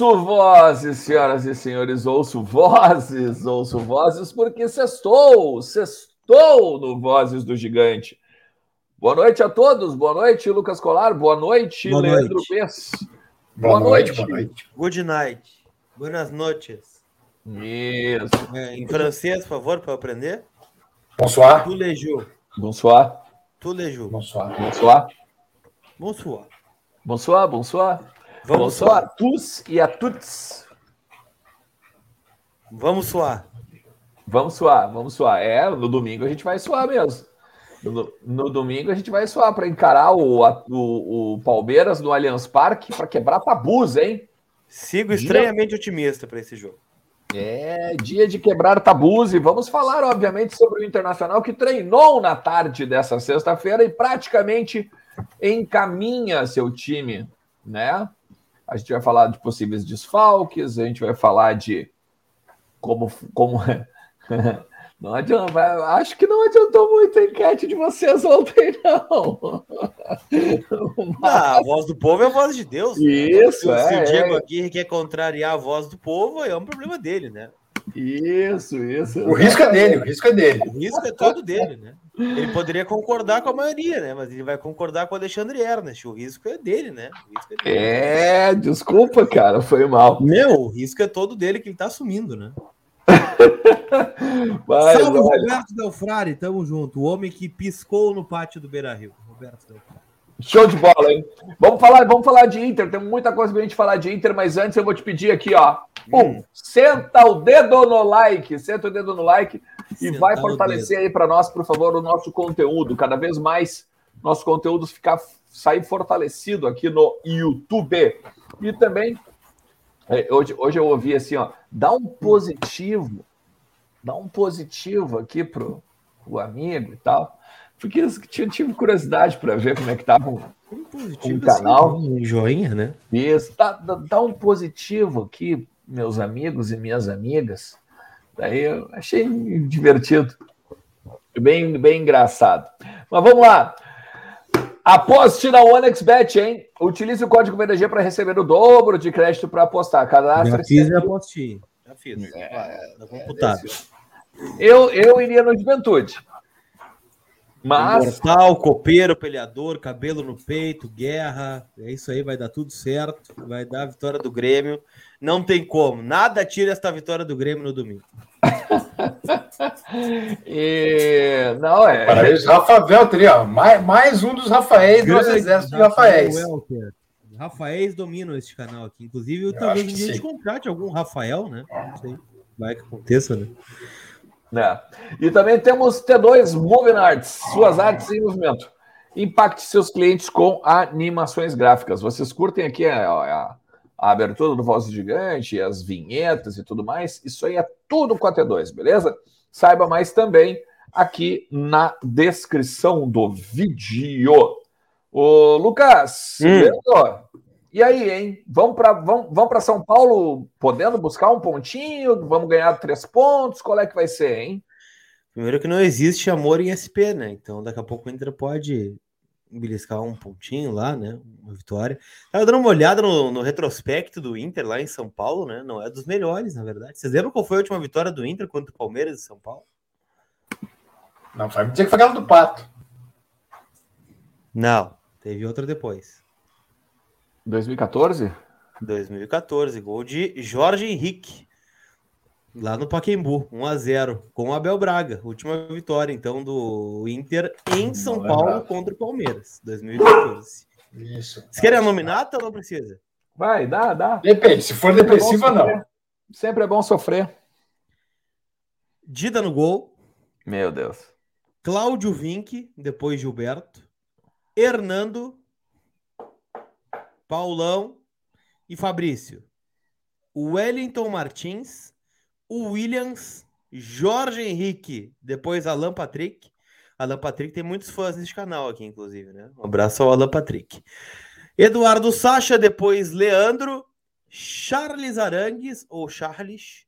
Ouço vozes, senhoras e senhores, ouço vozes, ouço vozes, porque sextou, sextou no Vozes do Gigante. Boa noite a todos, boa noite, Lucas Colar, boa noite, boa Leandro noite. Bess. Boa, boa noite, noite, boa noite. Good night. Buenas noches. Isso. É, em francês, por favor, para aprender. Bonsoir. Tu lejou. Bonsoir. Tu lejou. Bonsoir. Bonsoir. Bonsoir. Bonsoir, bonsoir. Vamos bonsoir a tous e a toutes. Vamos suar. Vamos suar, vamos suar. É, no domingo a gente vai suar mesmo. No, no domingo a gente vai suar para encarar o, a, o, o, Palmeiras no Allianz Parque para quebrar tabus, hein? Sigo estranhamente dia... otimista para esse jogo. É, dia de quebrar tabus e vamos falar, obviamente, sobre o Internacional que treinou na tarde dessa sexta-feira e praticamente encaminha seu time, né? A gente vai falar de possíveis desfalques, a gente vai falar de como. como não adianta, acho que não adiantou muito a enquete de vocês ontem, não. Mas... Ah, a voz do povo é a voz de Deus. Isso, né? se, é, se o Diego é. aqui quer contrariar a voz do povo, é um problema dele, né? Isso, isso. O risco é dele, o risco é dele. O risco é todo dele, né? Ele poderia concordar com a maioria, né? Mas ele vai concordar com o Alexandre Ernest. O risco é dele, né? É, dele. é, desculpa, cara, foi mal. Meu, o risco é todo dele que ele tá assumindo, né? Mas, Salve, olha, Roberto Delfrari, tamo junto. O homem que piscou no pátio do Beira Rio. Roberto Delfrari. Show de bola, hein? Vamos falar, vamos falar de Inter. Tem muita coisa pra gente falar de Inter, mas antes eu vou te pedir aqui, ó. Um, senta o dedo no like, senta o dedo no like e vai fortalecer aí para nós, por favor, o nosso conteúdo. Cada vez mais nosso conteúdo ficar sair fortalecido aqui no YouTube. E também é, hoje, hoje eu ouvi assim, ó, dá um positivo, dá um positivo aqui pro o amigo e tal. Porque eu tive curiosidade para ver como é que tava um, um canal. Um joinha, né? Isso, dá, dá, dá um positivo aqui, meus amigos e minhas amigas. Daí eu achei divertido. Bem, bem engraçado. Mas vamos lá. Aposte na OneXBet, hein? Utilize o código VDG para receber o dobro de crédito para apostar. Cadastre. Já fiz e apostei. Já fiz. É, tá computado. Eu, eu iria no Juventude. Mas. Mortal, copeiro, peleador, cabelo no peito, guerra. É isso aí, vai dar tudo certo. Vai dar a vitória do Grêmio. Não tem como. Nada tira esta vitória do Grêmio no domingo. e... Não, é. Parabéns, Rafa Veltri, ó. Mais, mais um dos Rafaéis do nosso exército de Rafaéis. Rafaéis dominam este canal aqui. Inclusive, eu talvez um dia a gente contrate algum Rafael, né? Não sei. Vai que aconteça, né? É. E também temos T2 Moving Arts, suas artes em movimento. Impacte seus clientes com animações gráficas. Vocês curtem aqui a, a, a abertura do Voz Gigante, as vinhetas e tudo mais? Isso aí é tudo com a T2, beleza? Saiba mais também aqui na descrição do vídeo. Ô, Lucas, Hum. e aí, hein? Vamos para vamos, vamos São Paulo podendo buscar um pontinho? Vamos ganhar três pontos? Qual é que vai ser, hein? Primeiro que não existe amor em SP, né? Então daqui a pouco o Inter pode beliscar um pontinho lá, né? Uma vitória. Tava dando uma olhada no, no retrospecto do Inter lá em São Paulo, né? Não é dos melhores, na verdade. Vocês lembram qual foi a última vitória do Inter contra o Palmeiras de São Paulo? Não, vai me dizer que foi aquela do Pato. Não, teve outra depois. 2014? 2014, gol de Jorge Henrique. Lá no Paquembu, 1 a 0 com o Abel Braga, última vitória então do Inter em São Não é Paulo bravo. contra o Palmeiras, 2014. Isso. Vocês querem a nominata ou não precisa? Vai, dá, dá. Depende, se for depressiva, Sempre é bom não. sofrer. Sempre é bom sofrer. Dida no gol, Meu Deus. Cláudio Vinck, depois Gilberto, Hernando, Paulão e Fabrício. Wellington Martins, o Williams, Jorge Henrique, depois Alan Patrick. Alan Patrick tem muitos fãs nesse canal aqui, inclusive, né? Um abraço ao Alan Patrick. Eduardo Sacha, depois Leandro, Charles Arangues, ou Charles,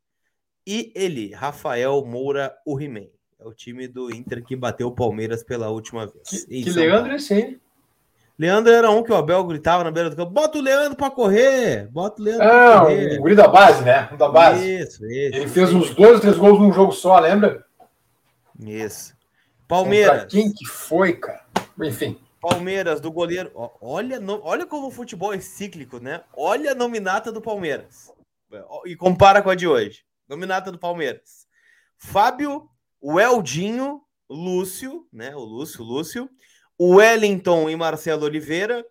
e ele, Rafael Moura, o He-Man. É o time do Inter que bateu o Palmeiras pela última vez. Que, que Leandro é esse aí? Leandro era um que o Abel gritava na beira do campo: bota o Leandro pra correr! Bota o Leandro pra correr! o guri da base, né? O da base. Isso, isso. Ele fez uns dois, três gols num jogo só, lembra? Isso. Palmeiras. Pra quem que foi, cara? Enfim. Palmeiras, do goleiro. Olha, olha como o futebol é cíclico, né? Olha a nominata do Palmeiras. E compara com a de hoje. Nominata do Palmeiras. Fábio, o Eldinho, Lúcio, né? O Lúcio, Lúcio. Wellington e Marcelo Oliveira.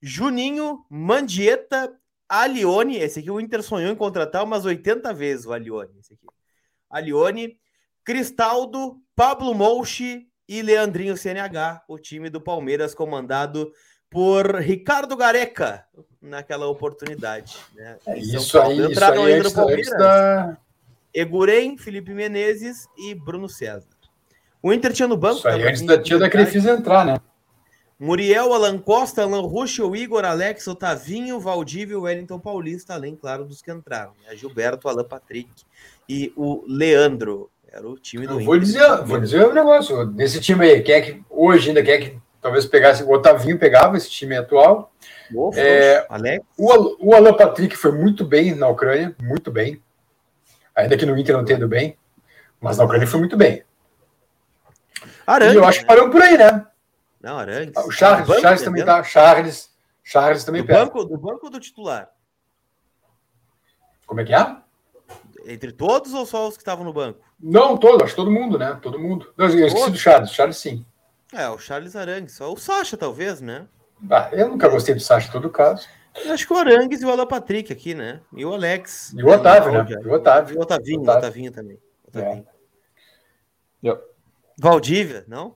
Juninho, Mandieta, Alione. Esse aqui o Inter sonhou em contratar umas 80 vezes, o Alione. Esse aqui. Alione, Cristaldo, Pablo Mouchi e Leandrinho CNH, o time do Palmeiras comandado por Ricardo Gareca naquela oportunidade. Né? É isso aí, entraram isso aí, no Palmeiras. Da... Eguren, Felipe Menezes e Bruno César. O Inter tinha no banco. Isso aí, antes da tia da Crefisa entrar, né? Muriel, Alan Costa, Alan Ruschel, Igor, Alex, Otavinho, Valdívio, Wellington Paulista, além, claro, dos que entraram. Né? Gilberto, Alan Patrick e o Leandro. Era o time do Inter. Vou dizer, vou dizer um negócio. Nesse time aí, quem é que hoje ainda quer que talvez pegasse o Otavinho, pegava esse time atual. é, Alex. O, o Alan Patrick foi muito bem na Ucrânia, muito bem. Ainda que no Inter não tenha ido bem, mas na Ucrânia foi muito bem. Arangues, e eu acho que parou por aí, né? Não, Arangues. O Charles, banco, Charles também tá. Charles, Charles também do banco, do banco ou do titular? Como é que é? Entre todos ou só os que estavam no banco? Não, todos, acho todo mundo, né? Todo mundo. Não, eu esqueci do Charles, Charles sim. É, o Charles Arangues, só o Sacha, talvez, né? Ah, eu nunca gostei do Sacha em todo caso. Eu acho que o Arangues e o Alan Patrick aqui, né? E o Alex. E o Otávio, né? E o Otávio. E o Otavinho, o Otavinho também. Otavinho. É. Valdívia, não?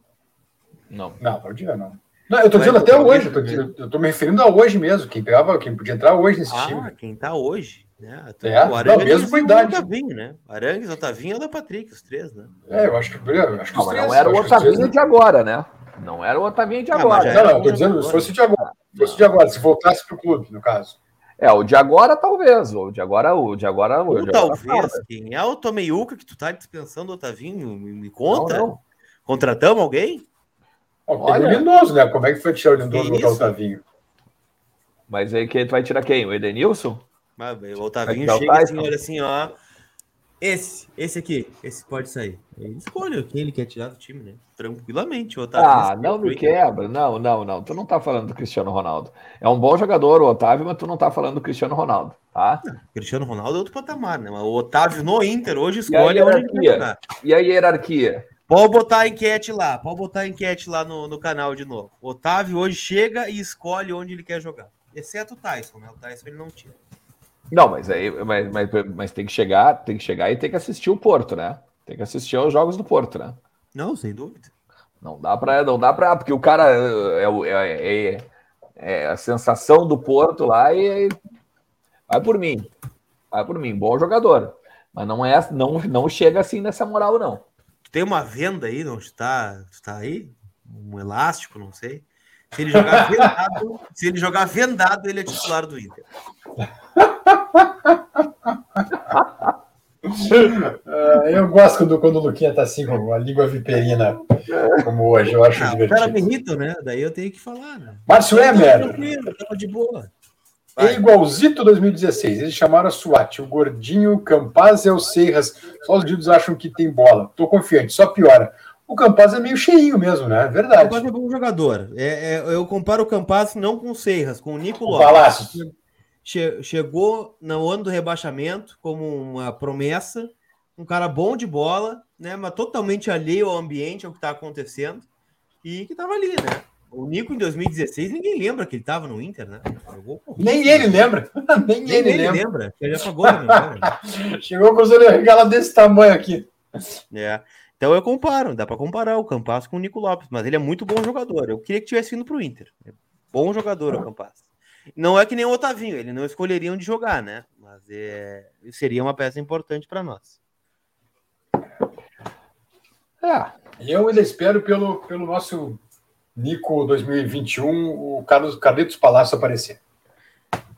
Não. Não, Valdívia não. Não, eu tô dizendo até hoje, eu tô, eu tô, me referindo a hoje mesmo, quem pegava, quem podia entrar hoje nesse ah, time. Ah, quem tá hoje. Né? É, o Arangues não, mesmo com idade. O Otavinho, né? Arangues, Otavinho e o da Patrick, os três, né? É, eu acho que, eu acho que não, três, não era o Otavinho né? de agora, né? Não era o Otavinho de ah, agora. não, não, eu tô dizendo, se fosse de agora. Se fosse de agora, se voltasse pro clube, no caso. É, o de agora talvez, o de agora, o de agora, o de agora talvez, quem é o Tomeiuca que tu tá dispensando o Otavinho? Me conta. Não, não. Contratamos alguém? Olha, o Lindoso, né? Como é que foi tirar o Lindoso e botar o Otavinho? Mas aí quem vai tirar quem? O Edenilson? Mas, o Otavinho chega assim, olha assim, ó. Esse, esse aqui, esse pode sair. Ele escolhe quem ele quer tirar do time, né? Tranquilamente. O Otávio ah, não me quebra. Não, não, não. Tu não tá falando do Cristiano Ronaldo. É um bom jogador, o Otávio, mas tu não tá falando do Cristiano Ronaldo, tá? Não, Cristiano Ronaldo é outro patamar, né? Mas o Otávio no Inter hoje escolhe e a hierarquia. E a hierarquia? Pode botar a enquete lá, pode botar a enquete lá no, no canal de novo. O Otávio hoje chega e escolhe onde ele quer jogar. Exceto o Tyson, né? O Tyson ele não tira. Não, mas aí mas, mas, mas tem que chegar, tem que chegar e tem que assistir o Porto, né? Tem que assistir aos jogos do Porto, né? Não, sem dúvida. Não dá para, não dá para, porque o cara é, é, é, é, a sensação do Porto lá e vai por mim, vai por mim, bom jogador, mas não é, não, não chega assim nessa moral não. Tem uma venda aí, não está, está aí, um elástico, não sei. Se ele jogar vendado, se ele jogar vendado, ele é titular do Inter. uh, eu gosto quando, quando o Luquinha tá assim, com a língua viperina, como hoje, eu acho ah, divertido. O cara me irrita, né? Daí eu tenho que falar, né? Márcio Emer. de boa. É igualzito 2016. Eles chamaram a SWAT, o Gordinho, Campaz e o Serras. Só os dívidos acham que tem bola. Tô confiante, só piora. O Campaz é meio cheinho mesmo, né? É verdade. O Campaz é bom jogador. É, é, eu comparo o Campaz não com o Serras, com o Nico Lopes. Che chegou no ano do rebaixamento como uma promessa, um cara bom de bola, né? Mas totalmente alheio ao ambiente, ao que está acontecendo, e que estava ali, né? O Nico em 2016, ninguém lembra que ele estava no Inter, né? Nem ele lembra. Nem, Nem ele, ele lembra. lembra. Ele já pagou né? Chegou com os olhos desse tamanho aqui. É. Então eu comparo, dá para comparar o Campas com o Nico Lopes, mas ele é muito bom jogador. Eu queria que tivesse vindo para o Inter. É bom jogador o Campas. Não é que nem o Otavinho, ele não escolheria onde jogar, né? Mas é, seria uma peça importante para nós. É, eu ainda espero pelo, pelo nosso Nico 2021, o Carlos Carlitos Palácio aparecer.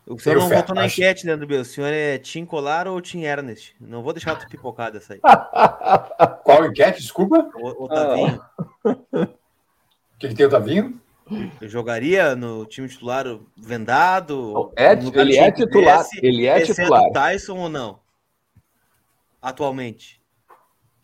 O senhor eu não votou na acho... enquete, Leandro Bel. O senhor é Tim Colar ou Tim Ernest? Não vou deixar tu pipocar dessa aí. Qual enquete? Desculpa. O, Otavinho. O que, que tem, Otavinho? Eu jogaria no time titular vendado? É, ele é titular. ele é titular. Tyson ou não? Atualmente.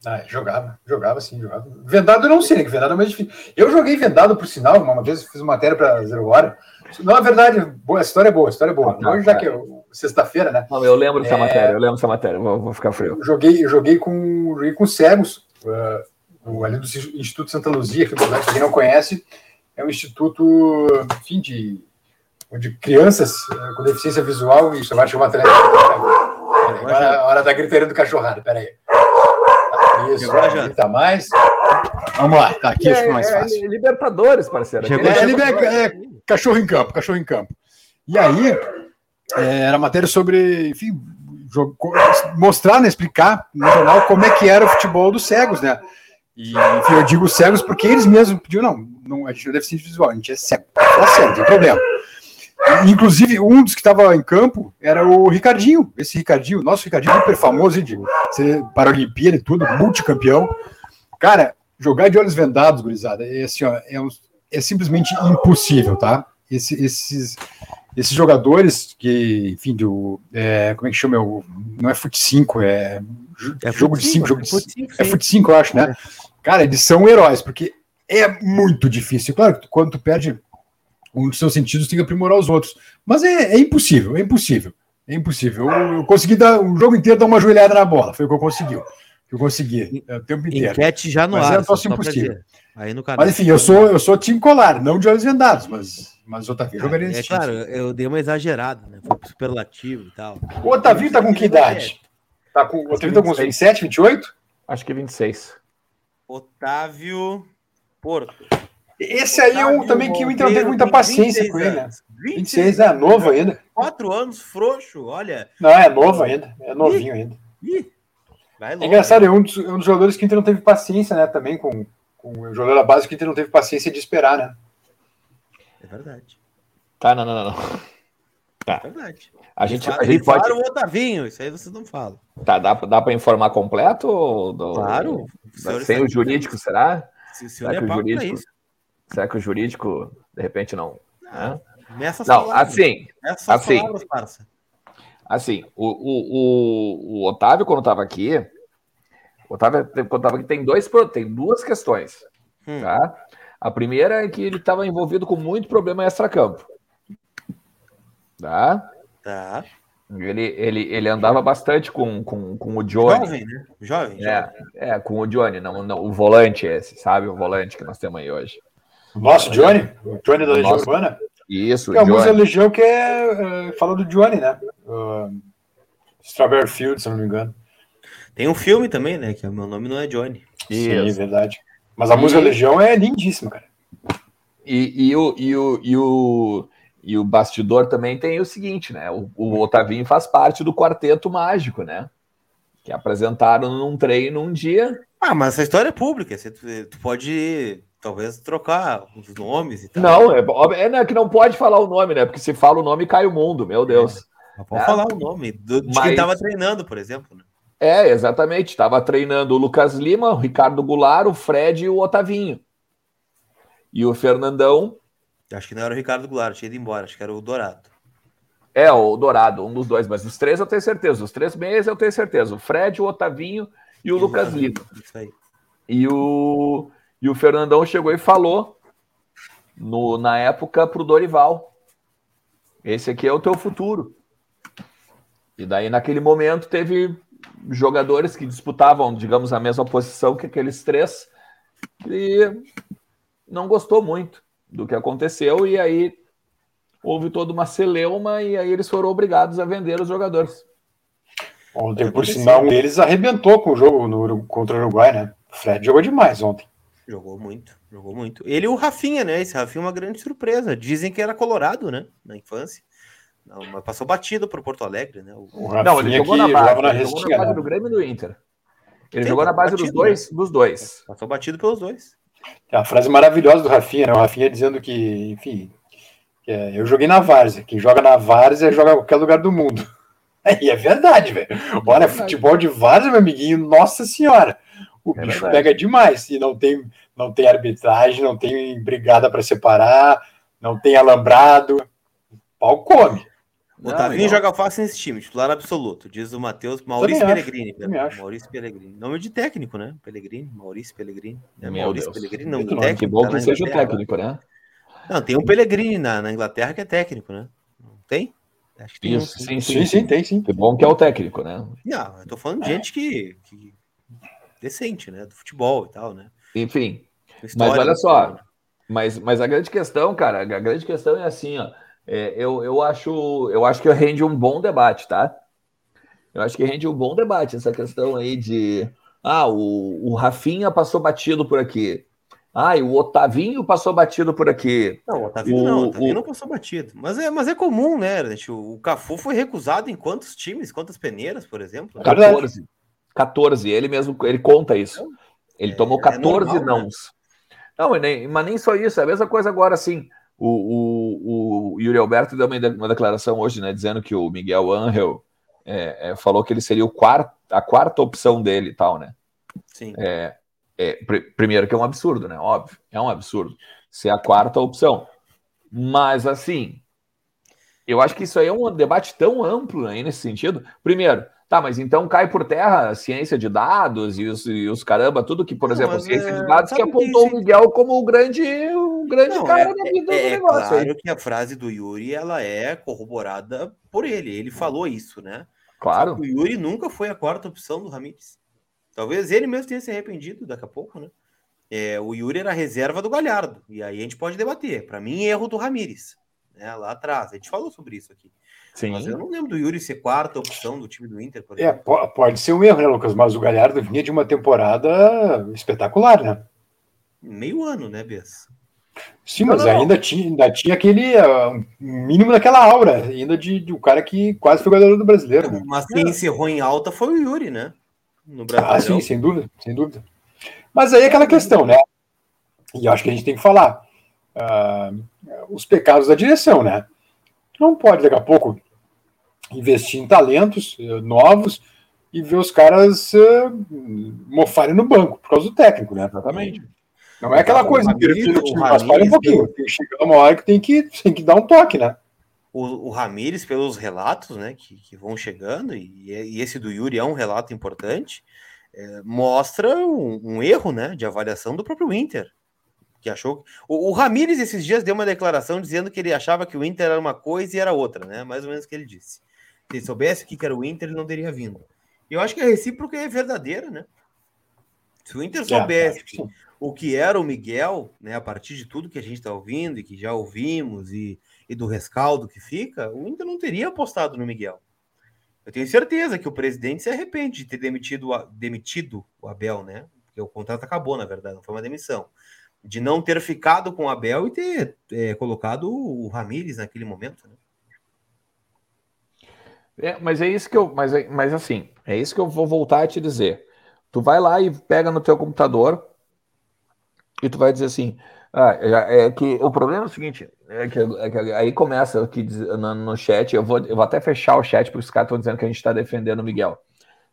Ah, jogava, jogava sim, jogava. Vendado eu não sei, né? Que vendado é mais difícil. Eu joguei vendado, por sinal, uma vez fiz uma matéria para Zero Hora. Não, é verdade, boa, a história é boa, a história é boa. Ah, Hoje, já que é sexta-feira, né? Não, eu lembro dessa é... matéria, eu lembro dessa matéria, vou, vou ficar frio. Eu joguei, eu joguei com, joguei com cegos, uh, ali do Instituto Santa Luzia, que quem não conhece, é um instituto, enfim, de, de crianças uh, com deficiência visual e chamar de uma atleta. Hora, hora da gritaria do cachorrado, peraí. Isso, grita mais. Vamos lá, tá aqui, é, acho mais é fácil. É, libertadores, parceiro. Chegou, é, é, é, cachorro em campo, cachorro em campo. E aí, é, era matéria sobre, enfim, jogo, mostrar, né, explicar no jornal como é que era o futebol dos cegos, né? E, enfim, eu digo cegos porque eles mesmos pediram, não, não a gente não deve ser visual, a gente é cego. Tá certo, não tem problema. Inclusive, um dos que estava em campo era o Ricardinho. Esse Ricardinho, nosso Ricardinho, super famoso de para a Olimpíada e tudo, multicampeão. Cara, jogar de olhos vendados, gurizada, é, assim, ó, é, um, é simplesmente impossível, tá? Esse, esses, esses jogadores que, enfim, do, é, como é que chama? não é fut 5, é, é jogo de 5, jogo de 5. É fut 5, eu acho, né? Cara, eles são heróis, porque é muito difícil. Claro que quando tu perde um dos seus sentidos tem que aprimorar os outros. Mas é, é impossível, é impossível. É impossível. Eu, eu, consegui dar o jogo inteiro dar uma joelhada na bola. Foi o que eu consegui. Que eu consegui é, o tempo inteiro. Enquete já no mas ar. É só impossível. Aí no canal, mas enfim, eu sou, eu sou time colar, não de olhos vendados, mas, mas o Otavio jogaria nesse É claro, eu dei uma exagerada, né? Foi superlativo e tal. O Otavio tá com que idade? Tá com, o Otavio tá com uns 27, 28? Acho que 26. Otávio Porto. Esse aí é um também que o Inter não teve muita paciência com ele, né? 26 é novo ainda. Quatro anos, frouxo, olha. Não, é novo ainda. É novinho ainda. é engraçado, é um dos, um dos jogadores que o Inter não teve paciência, né? Também com, com o jogador da base que o Inter não teve paciência de esperar, né? É verdade. Tá, não, não, não. não. Tá. É verdade. A gente, a gente pode. o Otavinho, isso aí vocês não falam. Tá, dá, dá para informar completo? Do... Claro. Sem o jurídico, será? Se o senhor será é que o jurídico... Será que o jurídico, de repente, não. Né? Não, assim. assim, palavras, assim, o, o, o, o Otávio, quando estava aqui, o Otávio, quando estava aqui, tem, dois, tem duas questões. Hum. Tá? A primeira é que ele estava envolvido com muito problema extra-campo. Tá? Tá. Ele, ele, ele andava bastante com, com, com o Johnny. Jovem, né? Jovem. É, jovem. é com o Johnny, não, não, o volante esse, sabe? O volante que nós temos aí hoje. Nosso Johnny? O Johnny da Legião Nossa. Urbana? Isso, que é a música da Legião que é, uh, fala do Johnny, né? Uh, Strawberry Field, se não me engano. Tem um filme também, né? Que o meu nome não é Johnny. Sim, Isso. verdade. Mas a e... música Legião é lindíssima, cara. E, e, o, e, o, e, o, e o bastidor também tem o seguinte, né? O, o Otavinho faz parte do quarteto mágico, né? Que apresentaram num treino um dia. Ah, mas essa história é pública. Você, tu pode talvez trocar os nomes e tal. Não, é, é né, que não pode falar o nome, né? Porque se fala o nome, cai o mundo, meu Deus. É, pode é. falar o nome do, de Mas... quem estava treinando, por exemplo. Né? É, exatamente. Estava treinando o Lucas Lima, o Ricardo Goulart, o Fred e o Otavinho. E o Fernandão. Acho que não era o Ricardo Goulart, tinha ido embora, acho que era o Dourado. É, o Dourado, um dos dois, mas os três eu tenho certeza. Os três meias eu tenho certeza. O Fred, o Otavinho e o e Lucas Lima. Isso aí. E o, e o Fernandão chegou e falou, no, na época, para o Dorival: esse aqui é o teu futuro. E daí, naquele momento, teve jogadores que disputavam, digamos, a mesma posição que aqueles três, e não gostou muito do que aconteceu, e aí houve toda uma celeuma, e aí eles foram obrigados a vender os jogadores. Ontem, por sinal, um deles arrebentou com o jogo no, contra o Uruguai, né? O Fred jogou demais ontem. Jogou muito, jogou muito. Ele e o Rafinha, né? Esse Rafinha é uma grande surpresa. Dizem que era colorado, né? Na infância. Não, mas passou batido pro Porto Alegre, né? O... o não, ele jogou na base, na ele jogou na base do Grêmio e do Inter. Ele Tem, jogou na base batido, dos dois, né? dos dois. Passou batido pelos dois. Tem uma frase maravilhosa do Rafinha, né? O Rafinha dizendo que, enfim, que é, eu joguei na Várzea. Quem joga na Várzea joga em qualquer lugar do mundo. E é verdade, velho. Olha, é verdade. futebol de Várzea, meu amiguinho, nossa senhora. O é bicho verdade. pega demais. E não tem, não tem arbitragem, não tem brigada para separar, não tem alambrado. O pau come. O Tavinho joga fácil nesse time, titular absoluto, diz o Matheus Maurício Pellegrini. Maurício Pellegrini. Nome de técnico, né? Pellegrini, Maurício Pellegrini. É Maurício Deus. Pellegrini, nome de técnico. Que bom tá que seja o técnico, né? Não, tem um Pellegrini na, na Inglaterra que é técnico, né? Não tem? Acho que tem Isso, um, sim, sim, sim, sim, tem sim. Que bom que é o técnico, né? Não, eu tô falando de gente que, que decente, né? Do futebol e tal, né? Enfim. Mas olha só, mas, mas a grande questão, cara, a grande questão é assim, ó. É, eu, eu, acho, eu acho que rende um bom debate, tá? Eu acho que rende um bom debate essa questão aí de. Ah, o, o Rafinha passou batido por aqui. Ah, e o Otavinho passou batido por aqui. Não, o Otavinho o, não, o Otavinho o... não passou batido. Mas é, mas é comum, né, gente? O Cafu foi recusado em quantos times? Quantas peneiras, por exemplo? 14. 14. Ele mesmo, ele conta isso. Ele é, tomou 14 é normal, nãos. Né? Não, nem, mas nem só isso. É a mesma coisa agora, assim. O, o, o Yuri Alberto deu uma, uma declaração hoje, né, dizendo que o Miguel Angel é, é, falou que ele seria o quarto, a quarta opção dele e tal, né? Sim. É, é, pr primeiro que é um absurdo, né? Óbvio, é um absurdo ser a quarta opção. Mas assim, eu acho que isso aí é um debate tão amplo aí nesse sentido. Primeiro, Tá, mas então cai por terra a ciência de dados e os, e os caramba, tudo que, por não, exemplo, ciência é... de dados que apontou que... o Miguel como o grande, o grande não, cara é, da vida é, do é negócio. É claro aí. que a frase do Yuri ela é corroborada por ele. Ele falou isso, né? Claro. o Yuri nunca foi a quarta opção do Ramires. Talvez ele mesmo tenha se arrependido daqui a pouco, né? É, o Yuri era reserva do Galhardo. E aí a gente pode debater. Para mim, erro do Ramires. Né, lá atrás. A gente falou sobre isso aqui. Sim. Mas eu não lembro do Yuri ser quarta opção do time do Inter, por é, exemplo. É, pode ser um erro, né, Lucas? Mas o Galhardo vinha de uma temporada espetacular, né? Meio ano, né, Bess? Sim, mas não, não, ainda, Tinha, ainda tinha aquele uh, mínimo daquela aura, ainda de, de um cara que quase foi goleador do brasileiro. Né? Mas quem encerrou em alta foi o Yuri, né? No Brasil. Ah, sim, sem dúvida, sem dúvida. Mas aí é aquela questão, né? E eu acho que a gente tem que falar. Uh, os pecados da direção, né? Não pode, daqui a pouco, investir em talentos uh, novos e ver os caras uh, mofarem no banco por causa do técnico, né? Exatamente. Não é aquela coisa, perfil time, mas para um pouquinho. Tem que chegar uma hora que tem que, tem que dar um toque, né? O, o Ramires, pelos relatos né, que, que vão chegando, e, e, esse do Yuri é um relato importante, é, mostra um, um, erro né, de avaliação do próprio Inter que achou. O, o Ramires esses dias deu uma declaração dizendo que ele achava que o Inter era uma coisa e era outra, né? Mais ou menos o que ele disse. Se ele soubesse o que era o Inter, ele não teria vindo. Eu acho que a recíproca é verdadeira, né? Se o Inter é, soubesse é, o que era o Miguel, né, a partir de tudo que a gente está ouvindo e que já ouvimos e, e do rescaldo que fica, o Inter não teria apostado no Miguel. Eu tenho certeza que o presidente se arrepende de ter demitido, demitido o Abel, né? Porque o contrato acabou, na verdade, não foi uma demissão de não ter ficado com o Abel e ter é, colocado o Ramires naquele momento. Né? É, mas é isso que eu. Mas, mas assim, é isso que eu vou voltar a te dizer. Tu vai lá e pega no teu computador e tu vai dizer assim. Ah, é que o problema é o seguinte, é que, é que aí começa aqui no, no, chat, eu vou, eu vou até fechar o chat porque os caras estão dizendo que a gente está defendendo o Miguel.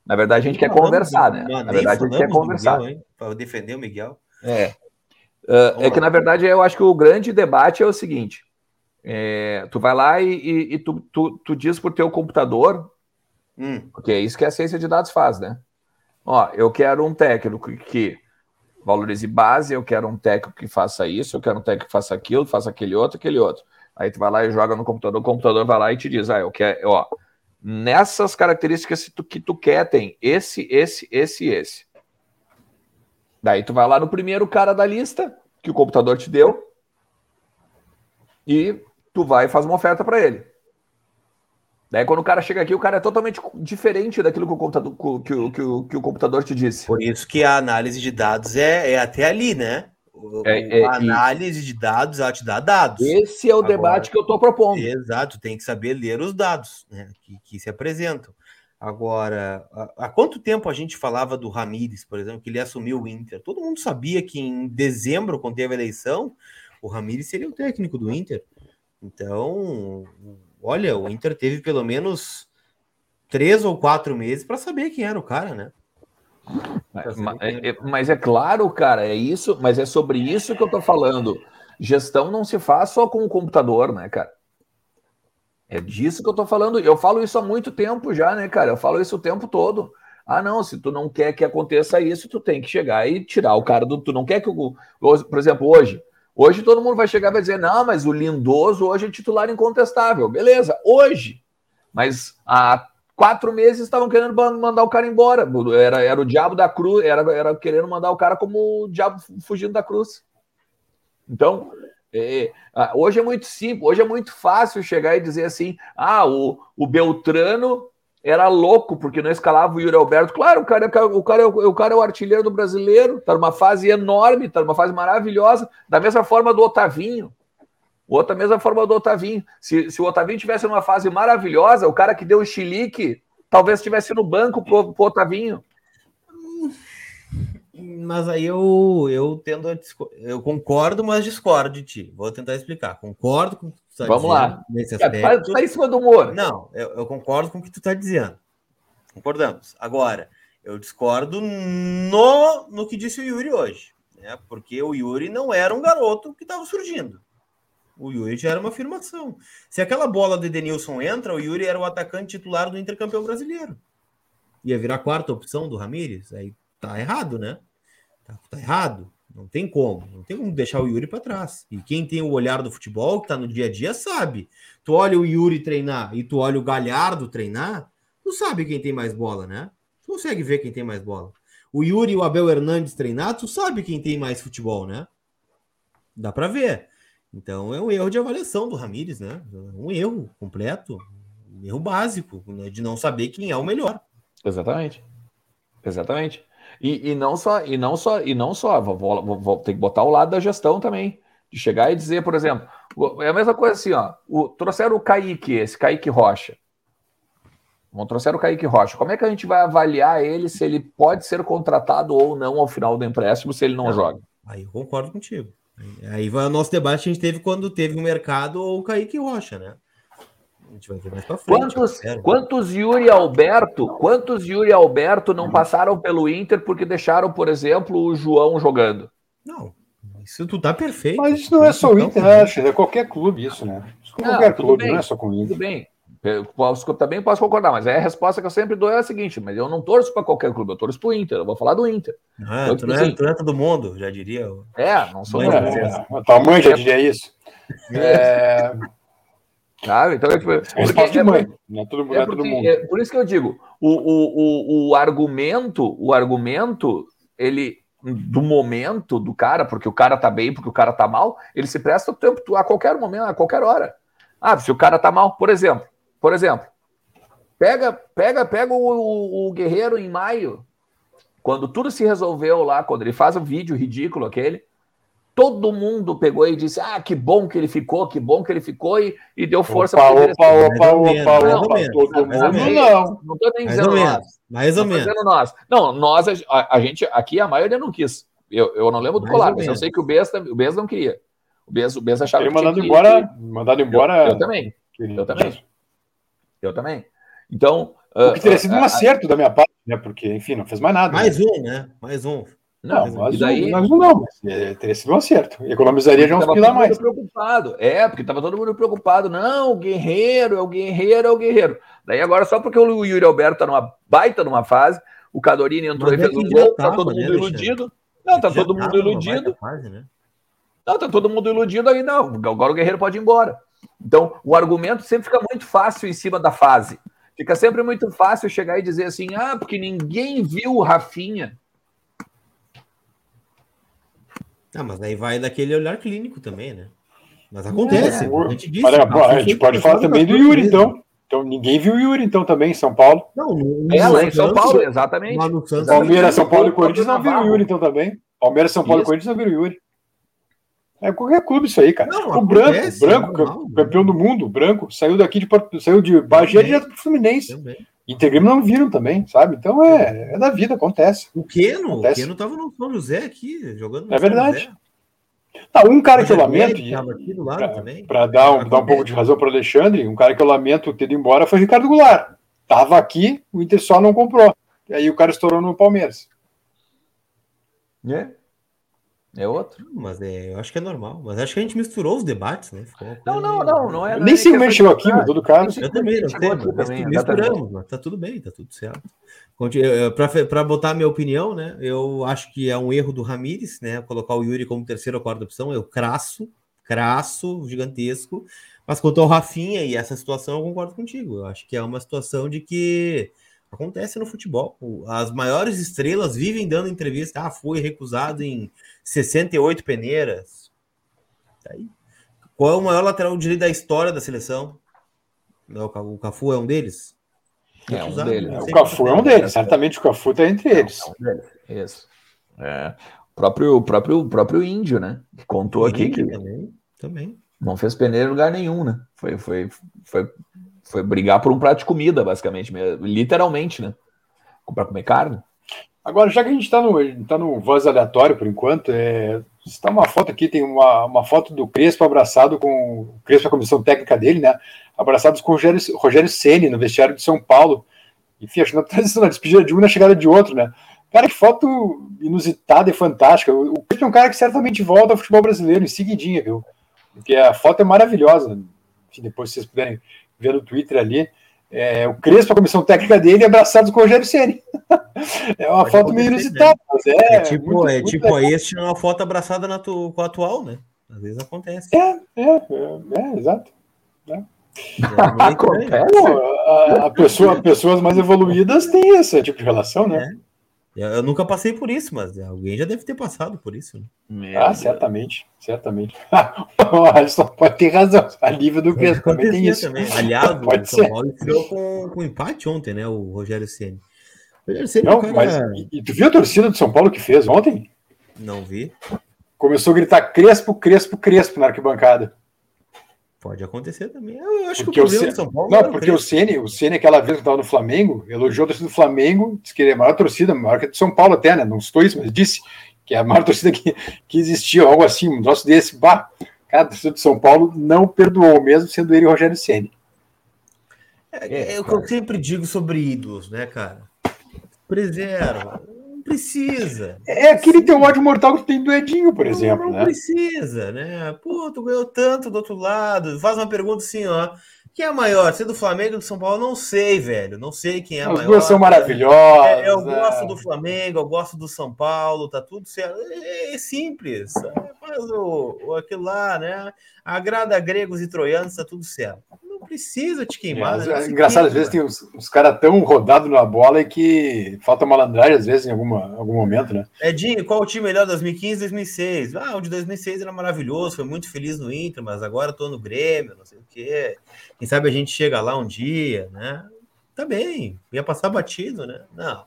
Na verdade, a gente não, quer conversar, né? Na verdade, a gente quer conversar. Para defender o Miguel. É. Uh, é que, na verdade, eu acho que o grande debate é o seguinte: é, tu vai lá e, e, e tu, tu, tu, diz pro teu computador, hum. porque é isso que a ciência de dados faz, né? Ó, eu quero um técnico que valorize base, eu quero um técnico que faça isso, eu quero um técnico que faça aquilo, faça aquele outro, aquele outro. Aí tu vai lá e joga no computador, o computador vai lá e te diz, ah, eu quero, ó, nessas características que tu, que tu quer tem esse, esse, esse, esse. Daí tu vai lá no primeiro cara da lista que o computador te deu e tu vai e faz uma oferta para ele. Daí quando o cara chega aqui, o cara é totalmente diferente daquilo que o computador, que o, que o, que o computador te disse. Por isso que a análise de dados é, é até ali, né? O, é, é, a análise e... de dados, ela te dá dados. Esse é o Agora, debate que eu estou propondo. Exato, tem que saber ler os dados né, que, que se apresentam. Agora, há, quanto tempo a gente falava do Ramires, por exemplo, que ele assumiu o Inter? Todo mundo sabia que em dezembro, quando teve a eleição, o Ramires seria o técnico do Inter. Então, olha, o Inter teve pelo menos três ou quatro meses para saber quem era o cara, né? Mas, é, mas é claro, cara, é isso, mas é sobre isso que eu tô falando. Gestão não se faz só com o computador, né, cara? É disso que eu tô falando. Eu falo isso há muito tempo já, né, cara? Eu falo isso o tempo todo. Ah, não, se tu não quer que aconteça isso, tu tem que chegar e tirar o cara do. Tu não quer que o. Por exemplo, hoje. Hoje todo mundo vai chegar e vai dizer, não, mas o Lindoso hoje é titular incontestável. Beleza, hoje. Mas há quatro meses estavam querendo mandar o cara embora. Era, era o diabo da cruz, era, era querendo mandar o cara como o diabo fugindo da cruz. Então, é, hoje é muito simples, hoje é muito fácil chegar e dizer assim: ah, o, o Beltrano era louco porque não escalava o Yuri Alberto. Claro, o cara, é o, cara, é o cara é o artilheiro do brasileiro, está numa fase enorme, está numa fase maravilhosa, da mesma forma do Otavinho. Outra mesma forma do Otavinho. Se, se o Otavinho tivesse numa fase maravilhosa, o cara que deu o chilique talvez estivesse no banco pro, pro Otavinho. Mas aí eu, eu tendo eu concordo, mas discordo de ti. Vou tentar explicar. Concordo com o que tá Vamos lá. Nesse aspecto. Tá, tá em cima do humor. Não, eu, eu concordo com o que tu está dizendo. Concordamos. Agora, eu discordo no, no que disse o Yuri hoje. Né? Porque o Yuri não era um garoto que estava surgindo. O Yuri já era uma afirmação. Se aquela bola do Edenilson entra, o Yuri era o atacante titular do intercampeão brasileiro. Ia virar a quarta opção do Ramires. Aí tá errado, né? Tá, tá, errado. Não tem como. Não tem como deixar o Yuri para trás. E quem tem o olhar do futebol, que tá no dia a dia, sabe. Tu olha o Yuri treinar e tu olha o Galhardo treinar, tu sabe quem tem mais bola, né? Tu consegue ver quem tem mais bola. O Yuri e o Abel Hernandes treinar, tu sabe quem tem mais futebol, né? Dá para ver. Então é um erro de avaliação do Ramires, né? Um erro completo, um erro básico, né? de não saber quem é o melhor. Exatamente. Exatamente. E, e não só, e não só, e não só, vou, vou, vou ter que botar o lado da gestão também. De chegar e dizer, por exemplo, é a mesma coisa assim, ó. O, trouxeram o Kaique, esse Kaique Rocha. Vão trouxeram o Kaique Rocha. Como é que a gente vai avaliar ele se ele pode ser contratado ou não ao final do empréstimo se ele não, não joga? Aí eu concordo contigo. Aí vai o nosso debate que a gente teve quando teve o mercado ou o Kaique Rocha, né? A gente vai ver mais pra frente. Quantos, quantos Yuri Alberto, quantos Yuri Alberto não passaram pelo Inter porque deixaram, por exemplo, o João jogando? Não, isso tu tá perfeito. Mas isso não é só o Inter, acho, é qualquer clube isso, né? Isso é qualquer clube, bem, não é só com o Inter. Tudo bem. Eu posso, também posso concordar, mas é a resposta que eu sempre dou é a seguinte: mas eu não torço para qualquer clube, eu torço para o Inter, eu vou falar do Inter. Ah, tu, não é, assim, tu não é todo mundo, já diria. É, não sou. Mãe, é, tua mãe já diria isso. É... Sabe? Então, é, tipo, porque, de mãe, não é todo, é, é todo mundo. É por isso que eu digo: o, o, o, o argumento, o argumento, ele do momento do cara, porque o cara tá bem, porque o cara tá mal, ele se presta o tempo a qualquer momento, a qualquer hora. Ah, se o cara tá mal, por exemplo, por exemplo, pega, pega, pega o, o, o Guerreiro em maio, quando tudo se resolveu lá, quando ele faz o vídeo ridículo aquele, todo mundo pegou e disse: Ah, que bom que ele ficou, que bom que ele ficou, e, e deu força para ele. Opa, opa, opa, opa, todo mundo não. Não estou nem dizendo nós. Mais ou menos. Nós. Não, nós, a, a, gente, aqui a maioria não quis. Eu, eu não lembro do colar, mas eu sei que o Besta, o Besta não queria. O Besta, o Besta achava ele que mandado embora, mandado embora. Eu, eu também. Eu também. Eu também. Então. O que teria sido um acerto da minha parte, né? Porque, enfim, não fez mais nada. Mais né? um, né? Mais um. Não, não mas, daí... mas não, mas é, teria sido um acerto. Economizaria já uns pila a mais. preocupado. É, porque estava todo mundo preocupado. Não, o guerreiro, é o guerreiro, é o guerreiro. Daí agora, só porque o Yuri Alberto tá numa baita numa fase, o Cadorini entrou mas e fez um gol, tá, todo mundo iludido. Não, tá todo mundo iludido. Fase, né? Não, tá todo mundo iludido aí, não. Agora o guerreiro pode ir embora. Então, o argumento sempre fica muito fácil em cima da fase. Fica sempre muito fácil chegar e dizer assim: ah, porque ninguém viu o Rafinha. Ah, mas aí vai daquele olhar clínico também, né? Mas acontece. É, a gente, disse, Olha, a gente pode falar também do Yuri, então. Então ninguém viu o Yuri, então, também, em São Paulo. Não, no, é, lá em São Paulo, exatamente. Palmeiras, São Paulo e Corinthians não viram o Yuri, então, também. Palmeiras, São Paulo e Corinthians não viram o Yuri. É qualquer clube isso aí, cara. Não, o Branco, Branco, não, campeão do mundo, Branco, saiu daqui de saiu de Bagé direto pro Fluminense. Também. Inter não viram também, sabe? Então é, é da vida, acontece. O Keno, acontece. o Keno tava no São José aqui, jogando no É verdade. Tá, um cara que eu lamento, para dar, um, dar um pouco de razão para o Alexandre, um cara que eu lamento ter ido embora foi o Ricardo Goulart. Tava aqui, o Inter só não comprou. E aí o cara estourou no Palmeiras. É. É outro. Mas é, eu acho que é normal. Mas acho que a gente misturou os debates, né? Não, não, não, não é. Nem se é chegou aqui, mas todo caso. Eu também, não sei, também, misturamos, mas tá tudo bem, tá tudo certo. Para botar a minha opinião, né? Eu acho que é um erro do Ramires, né? Colocar o Yuri como terceira ou quarta opção, eu crasso, crasso, gigantesco. Mas quanto ao Rafinha e essa situação, eu concordo contigo. Eu acho que é uma situação de que acontece no futebol. As maiores estrelas vivem dando entrevista. Ah, foi recusado em 68 peneiras. Tá aí. Qual é o maior lateral direito da história da seleção? O Cafu é um deles? É um deles. O Cafu é um deles. Certamente o Cafu está entre eles. É um. Isso. É. O próprio, próprio, próprio índio, né? Contou aqui que. Também. também. Não fez peneira em lugar nenhum, né? Foi, foi, foi foi brigar por um prato de comida, basicamente, literalmente, né? Para comer carne. Agora, já que a gente está no, tá no voz aleatório por enquanto, é, está uma foto aqui, tem uma, uma foto do Crespo abraçado com o Crespo, a comissão técnica dele, né? Abraçados com o Rogério, Rogério Ceni no vestiário de São Paulo. Enfim, acho que na transição, na despedida de um na chegada de outro, né? Cara, que foto inusitada e fantástica. O, o Crespo é um cara que certamente volta ao futebol brasileiro em seguidinha, viu? Porque a foto é maravilhosa. Enfim, depois se vocês puderem ver no Twitter ali, é, o Crespo, a comissão técnica dele, abraçados com o Rogério Ceni. é uma Pode foto meio inusitada, né? mas é. É tipo, muito, é muito tipo aí, este é uma foto abraçada na tu, com a atual, né? Às vezes acontece. É, é, é, é exato. É. É acontece. a, a pessoa, pessoas mais evoluídas têm esse tipo de relação, né? É. Eu nunca passei por isso, mas alguém já deve ter passado por isso. Né? Ah, certamente, certamente. o Alisson pode ter razão. A Lívia do Crespo também tem isso. Também. Aliás, pode o São ser. Paulo estreou com, com empate ontem, né? O Rogério Ceni. Não, cara... mas e, tu viu a torcida do São Paulo que fez ontem? Não vi. Começou a gritar Crespo, Crespo, Crespo na arquibancada. Pode acontecer também. Eu acho porque que o problema o São Paulo. Não, porque o Ceni, o Ceni, aquela vez que estava no Flamengo, elogiou a torcida do Flamengo, disse que ele é a maior torcida, maior que a de São Paulo até, né? Não estou isso, mas disse que é a maior torcida que, que existia, algo assim, um troço desse. Bah, cara, a torcida de São Paulo não perdoou, mesmo sendo ele o Rogério Ceni. É, é, o que eu sempre digo sobre ídolos, né, cara? Preserva precisa. É aquele teu ódio mortal que tem do Edinho, por exemplo. Não, não né? precisa, né? Pô, tu ganhou tanto do outro lado. Faz uma pergunta assim, ó. Quem é maior? Ser do Flamengo ou do São Paulo? Não sei, velho. Não sei quem é As maior. As duas são maravilhosas. É, eu gosto do Flamengo, eu gosto do São Paulo, tá tudo certo. É, é simples. Faz o, o, aquilo lá, né? Agrada gregos e troianos, tá tudo certo precisa te queimar. É, é engraçado, às vezes tem uns caras tão rodados na bola e que falta malandragem, às vezes, em alguma, algum momento, né? Edinho, qual o time melhor 2015 2006? Ah, o de 2006 era maravilhoso, foi muito feliz no Inter, mas agora tô no Grêmio, não sei o quê. Quem sabe a gente chega lá um dia, né? Tá bem, ia passar batido, né? Não.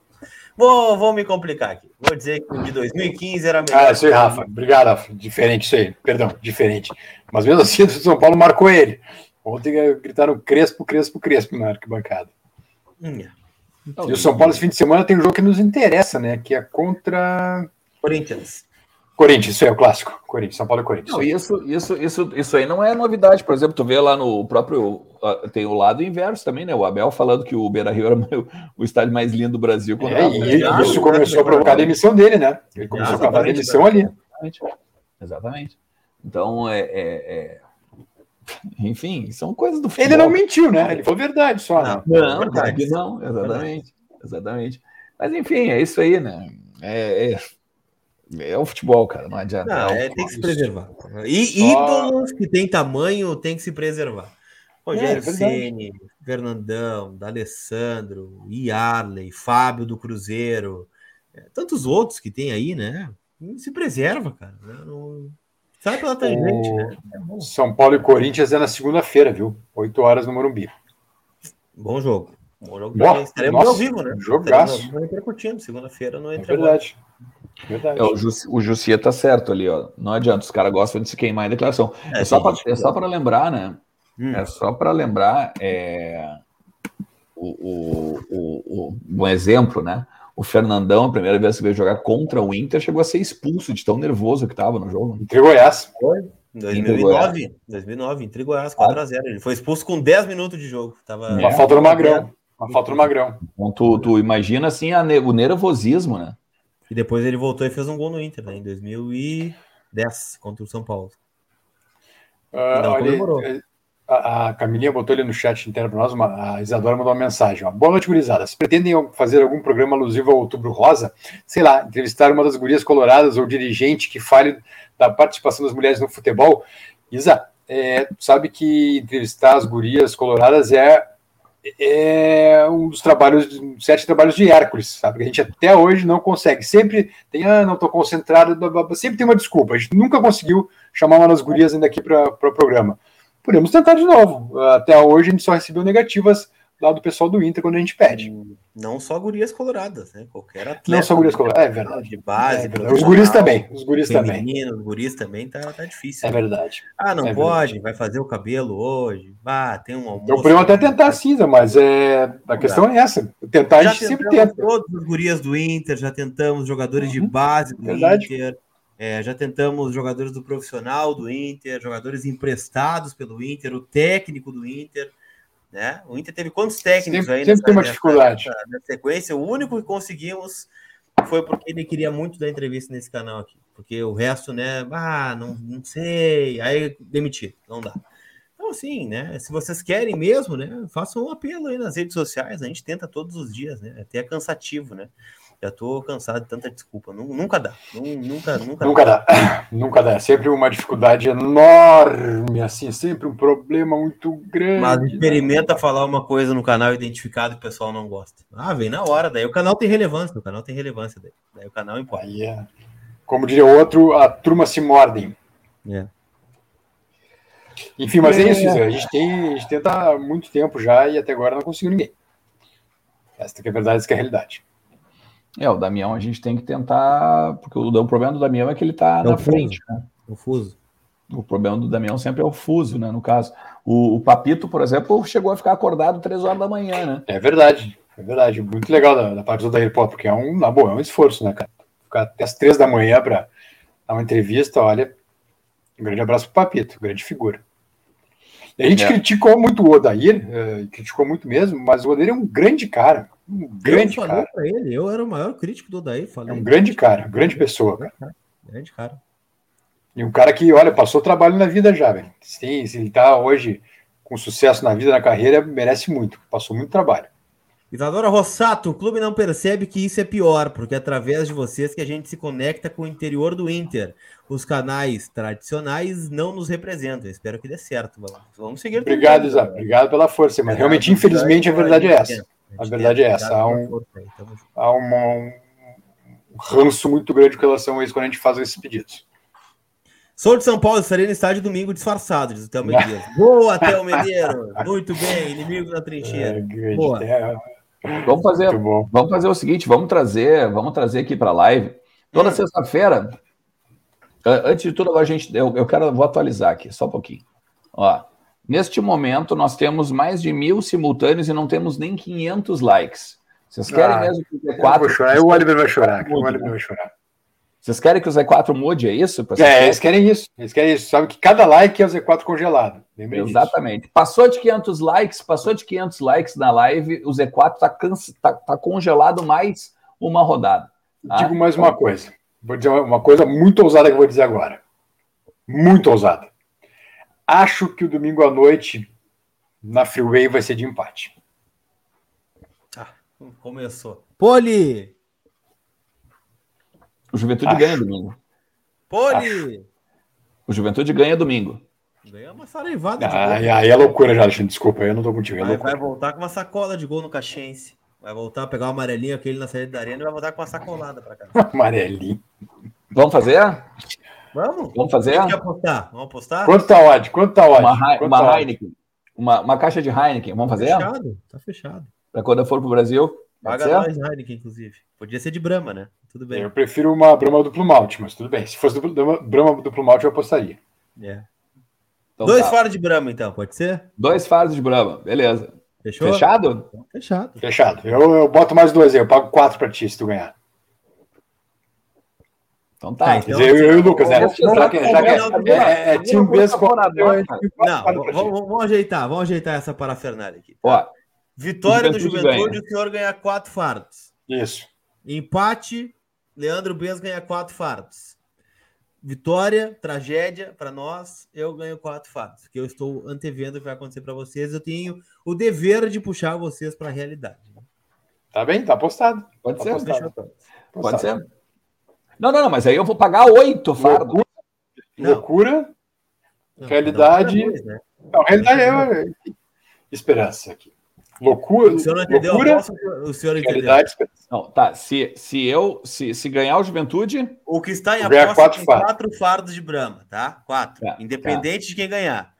Vou, vou me complicar aqui. Vou dizer que o de 2015 era melhor. Ah, isso aí, Rafa. Obrigado, Rafa. Diferente isso aí. Perdão, diferente. Mas mesmo assim, o São Paulo marcou ele. Ontem gritaram Crespo, Crespo, Crespo na arquibancada. Hum. e o São Paulo esse fim de semana tem um jogo que nos interessa, né? Que é contra. Corinthians. Corinthians, isso é o clássico. Corinthians, São Paulo e Corinthians. Não, isso, isso, isso, isso aí não é novidade. Por exemplo, tu vê lá no próprio. Tem o lado inverso também, né? O Abel falando que o Beira Rio era o estádio mais lindo do Brasil. É, e isso começou a provocar a demissão dele, né? Ele começou a cavar a demissão ali. Exatamente. Exatamente. Então, é, é, é enfim, são coisas do futebol. Ele não mentiu, né? Ele falou verdade só. Não, né? não, verdade. não exatamente. Exatamente. Mas enfim, é isso aí, né? É, é, é o futebol, cara, não adianta. Não, é, tem que se preservar. E só... ídolos que têm tamanho tem que se preservar. Rogério é, Ceni, Fernandão, D'Alessandro, Yarley, Fábio do Cruzeiro, é, tantos outros que tem aí, né? Se preserva, cara. Né? Não, Sai pela tangente, o... né? São Paulo e Corinthians é na segunda-feira, viu? 8 horas no Morumbi. Bom jogo. Bom jogo Boa, Estaremos ao vivo, né? Jogaço. repercutindo. Segunda-feira não entra. É verdade. verdade. É, o, Jussi, o Jussia tá certo ali, ó. Não adianta, os caras gostam de se queimar em declaração. É, é só para é lembrar, né? Hum. É só para lembrar é, o, o, o, um exemplo, né? O Fernandão, a primeira vez que veio jogar contra o Inter, chegou a ser expulso de tão nervoso que estava no jogo. Entre Goiás. Foi. 2009, 2009, entre Goiás, 4x0. Ele foi expulso com 10 minutos de jogo. Tava... Uma é, falta no Magrão. Uma falta no Magrão. Então, tu, tu imagina assim a, o nervosismo, né? E depois ele voltou e fez um gol no Inter, né? Em 2010, contra o São Paulo. Uh, olha, a, Camilinha botou ali no chat interno para nós, uma, a Isadora mandou uma mensagem. Ó. Boa noite, gurizada. Se pretendem fazer algum programa alusivo ao Outubro Rosa, sei lá, entrevistar uma das gurias coloradas ou dirigente que fale da participação das mulheres no futebol, Isa, é, sabe que entrevistar as gurias coloradas é, é um dos trabalhos, sete trabalhos de Hércules, sabe? Que a gente até hoje não consegue. Sempre tem, ah, não estou concentrado, sempre tem uma desculpa. A gente nunca conseguiu chamar uma das gurias ainda aqui para o pro programa podemos tentar de novo. Até hoje a gente só recebeu negativas lá do pessoal do Inter quando a gente pede. Hum, não só gurias coloradas, né? Qualquer atleta. Não só gurias coloradas, é verdade. De base, é Os guris também. Os guris também. Os guris também tá, tá difícil. É né? verdade. Ah, não é pode, verdade. vai fazer o cabelo hoje. Ah, tem um almoço. Eu podemos até tentar cinza, mas é... a questão é essa. Tentar já a gente sempre tenta. Todos os gurias do Inter, já tentamos jogadores uhum. de base do verdade. Inter. É, já tentamos jogadores do profissional do Inter, jogadores emprestados pelo Inter, o técnico do Inter. Né? O Inter teve quantos técnicos sempre, aí sempre nessa, tem uma dificuldade. Nessa, nessa sequência? O único que conseguimos foi porque ele queria muito dar entrevista nesse canal aqui. Porque o resto, né? Ah, não, não sei. Aí demitir, não dá. Então, assim, né? Se vocês querem mesmo, né? Façam um apelo aí nas redes sociais. A gente tenta todos os dias, né? Até é cansativo, né? Já tô cansado de tanta desculpa. Nunca dá. Nunca, nunca, nunca dá. dá. Nunca dá. É sempre uma dificuldade enorme, assim, sempre um problema muito grande. Mas né? experimenta né? falar uma coisa no canal identificado que o pessoal não gosta. Ah, vem na hora, daí o canal tem relevância, o canal tem relevância daí. Daí o canal importa. Aí é. Como diria outro, a turma se mordem. É. Enfim, mas é, é isso, A gente, tem, a gente tenta há muito tempo já e até agora não conseguiu ninguém. Essa que é a verdade, essa que é a realidade. É, o Damião a gente tem que tentar, porque o, o problema do Damião é que ele está é na frente, né? O fuso. O problema do Damião sempre é o fuso, né? No caso. O, o, Papito, por exemplo, chegou a ficar acordado três horas da manhã, né? É verdade, é verdade. Muito legal da, da parte do Pop, porque é um, na boa, é um esforço, né, cara? Ficar até as três da manhã para dar uma entrevista, olha. Um grande abraço pro Papito, grande figura. A gente é. criticou muito o Odair, uh, criticou muito mesmo, mas o Odair é um grande cara. Um grande eu cara. Pra ele, eu era o maior crítico do Odair. Falei. É um grande cara, grande pessoa, cara. Grande cara. E um cara que, olha, passou trabalho na vida já, velho. Sim, se ele tá hoje com sucesso na vida, na carreira, merece muito. Passou muito trabalho. Isadora Rossato, o clube não percebe que isso é pior, porque é através de vocês que a gente se conecta com o interior do Inter. Os canais tradicionais não nos representam. Espero que dê certo. Vamos seguir. Obrigado, Isa. Obrigado pela força. Mas realmente, infelizmente, a verdade é essa. A verdade é essa. Há um, há uma, um ranço muito grande com relação a isso quando a gente faz esses pedidos. Sou de São Paulo, estarei no estádio domingo disfarçado, diz o Thelma Dias. Boa, Thelma Mineiro! Muito bem, inimigo da trincheira. É, Boa. Vamos fazer, vamos fazer o seguinte, vamos trazer, vamos trazer aqui para a live. Toda hum. sexta-feira, antes de tudo, a gente, eu, eu quero, vou atualizar aqui, só um pouquinho. Ó, neste momento, nós temos mais de mil simultâneos e não temos nem 500 likes. Vocês querem ah, mesmo que quatro? vou chorar, o Oliver vai chorar. O Oliver vai chorar. Vocês querem que o Z4 mude, é isso? É, eles querem isso. Eles querem isso. Sabe que cada like é o Z4 congelado. Exatamente. Disso. Passou de 500 likes, passou de 500 likes na live, o Z4 está tá, tá congelado mais uma rodada. Tá? Digo mais uma coisa. Vou dizer uma coisa muito ousada que eu vou dizer agora. Muito ousada. Acho que o domingo à noite na Freeway vai ser de empate. Ah, começou. Poli! O Juventude Acho. ganha domingo. Poli! O Juventude ganha domingo. Ganha uma saraivada. Ah, aí, aí é loucura já, Alexandre. Desculpa, eu não tô contigo. É vai voltar com uma sacola de gol no Caxiense. Vai voltar, pegar o amarelinho aquele na saída da arena e vai voltar com uma sacolada pra cá. amarelinho. Vamos fazer? Vamos? Vamos fazer? Vamos apostar? Vamos apostar? Quanto tá odd? Quanto tá odd? Uma, Quanto uma tá Heineken. Uma, uma caixa de Heineken. Vamos fazer? Tá fechado, tá fechado. Pra quando eu for pro Brasil. Paga nós Heineken, inclusive. Podia ser de Brahma, né? Tudo bem. Eu prefiro uma Brahma duplo malte, mas tudo bem. Se fosse duplo, Brahma duplo malte, eu apostaria. É. Então, Dois tá. faros de Brahma, então, pode ser? Dois faros de Brahma, beleza. Fechou? Fechado? Fechado. Fechado. Eu, eu boto mais dois aí, eu pago quatro pra ti se tu ganhar. Então tá. então, eu, eu e o Lucas, né? Já que, já que é, é, é time base Não, vamos, vamos ajeitar, vamos ajeitar essa parafernália aqui. Tá? Ó, Vitória do Juventude, o senhor ganha quatro fardos. Isso. Empate, Leandro Bez ganha quatro fardos. Vitória, tragédia para nós, eu ganho quatro fardos, que eu estou antevendo o que vai acontecer para vocês. Eu tenho o dever de puxar vocês para a realidade. Tá bem, tá apostado. Pode tá ser, apostado. Pode ser. Não, não, não, mas aí eu vou pagar oito fardos. Loucura. Loucura. Não, realidade. Né? Não, realidade é esperança aqui. Loucura. O senhor não entendeu? Loucura, o senhor entendeu? Não, tá. Se, se eu se, se ganhar o Juventude. O que está em aposta quatro, fardos. quatro fardos de Brahma, tá? Quatro. Tá, Independente tá. de quem ganhar.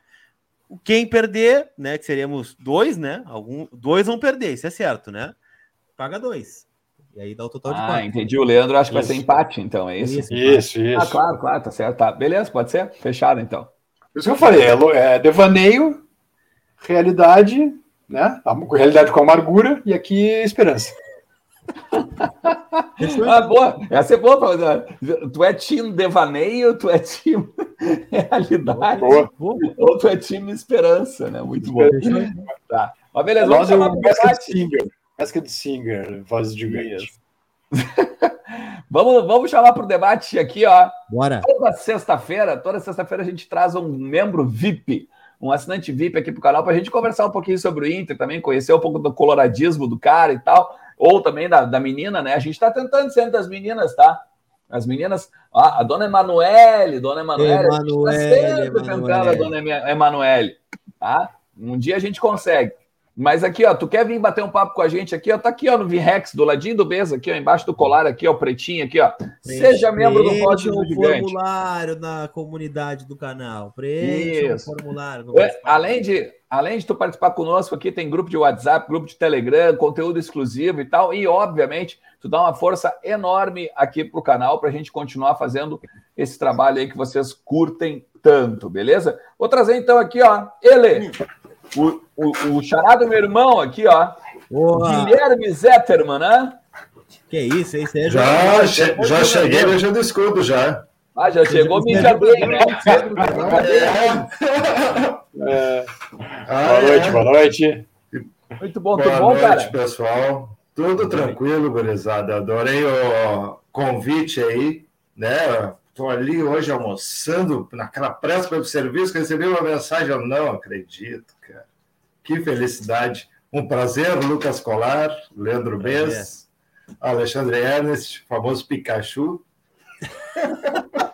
Quem perder, né? Que seríamos dois, né? Algum, dois vão perder, isso é certo, né? Paga dois. E aí dá o total de ah, quatro. Ah, entendi. O Leandro acho que vai ser empate, então, é isso? Isso, isso. isso. Ah, claro, claro, tá certo. Tá. Beleza, pode ser? Fechado, então. Isso que eu falei, é, é devaneio, realidade né? A realidade com amargura e aqui esperança. ah, boa. Essa é boa pra. Tu é time devaneio, tu é time realidade, boa. ou tu é time esperança, né? Muito bom. Tá. Mas beleza, vamos chamar pro debate. Singer. Pesca de Singer, voz de gigante. vamos, vamos chamar para o debate aqui, ó. Bora. Toda sexta-feira, toda sexta-feira a gente traz um membro VIP um assinante VIP aqui para o canal para a gente conversar um pouquinho sobre o Inter também, conhecer um pouco do coloradismo do cara e tal, ou também da, da menina, né? A gente está tentando ser das meninas, tá? As meninas, a dona Emanuele, dona Emanuele, Emanuele, a gente tá sempre a dona Emanuele, tá? Um dia a gente consegue. Mas aqui, ó, tu quer vir bater um papo com a gente aqui, ó, tá aqui, ó, no Virex, do ladinho do Beza, aqui, ó, embaixo do colar aqui, ó, pretinho aqui, ó. Seja membro do Pódio do Gigante. formulário na comunidade do canal. Preencha o formulário. além de, além de tu participar conosco aqui, tem grupo de WhatsApp, grupo de Telegram, conteúdo exclusivo e tal, e obviamente, tu dá uma força enorme aqui pro canal pra gente continuar fazendo esse trabalho aí que vocês curtem tanto, beleza? Vou trazer então aqui, ó, ele o, o, o charado meu irmão aqui, ó. Boa. Guilherme Zetterman, né? Que isso, esse aí já, já, já cheguei deixando escudo já. Ah, já chegou mídia bem, né? É. Ah, boa noite, é. boa noite. Muito bom, boa tudo bom, noite, cara? pessoal. Tudo tranquilo, gurizada. Adorei o convite aí, né? Estou ali hoje almoçando, naquela pressa para o serviço, recebi uma mensagem, eu não acredito. Que felicidade. Um prazer, Lucas Colar, Leandro Bez, Alexandre Ernest, famoso Pikachu.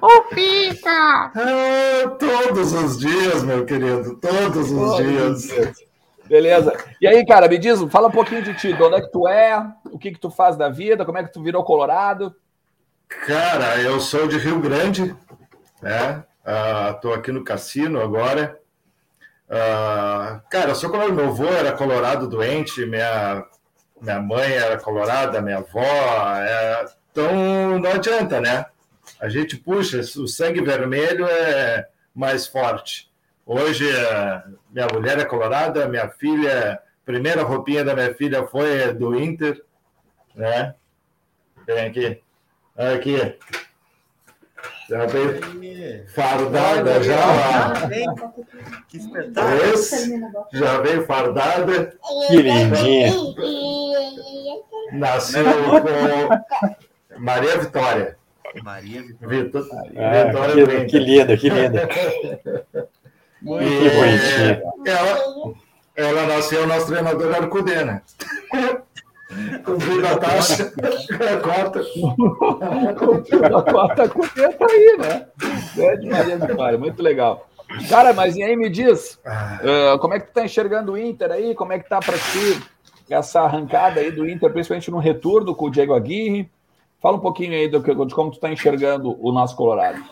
O Pica! Ah, todos os dias, meu querido, todos os todos dias. dias. Beleza. E aí, cara, me diz, fala um pouquinho de ti, de onde é que tu é, o que que tu faz da vida, como é que tu virou colorado? Cara, eu sou de Rio Grande, né? Estou uh, aqui no cassino agora. Uh, cara, eu sou. Meu avô era colorado doente, minha, minha mãe era colorada, minha avó. É... Então não adianta, né? A gente puxa, o sangue vermelho é mais forte. Hoje, minha mulher é colorada, minha filha, primeira roupinha da minha filha foi do Inter, né? Vem aqui. Aqui. Já veio fardada já. Que espetáculo. Esse, já veio fardada. Que lindinha. Nasceu com Maria Vitória. Maria Vitória. Ah, Vitória que, que linda, que linda. Muito e, bonitinha. Ela, ela nasceu, nosso treinador era o Cudê, né? Cumprindo a taxa, corta. Cumprindo a cunha tá aí, né? Grande Maria Vitória, muito legal. Cara, mas e aí me diz, uh, como é que tu tá enxergando o Inter aí? Como é que tá para ti essa arrancada aí do Inter, principalmente no retorno com o Diego Aguirre? Fala um pouquinho aí do, de como tu tá enxergando o nosso Colorado.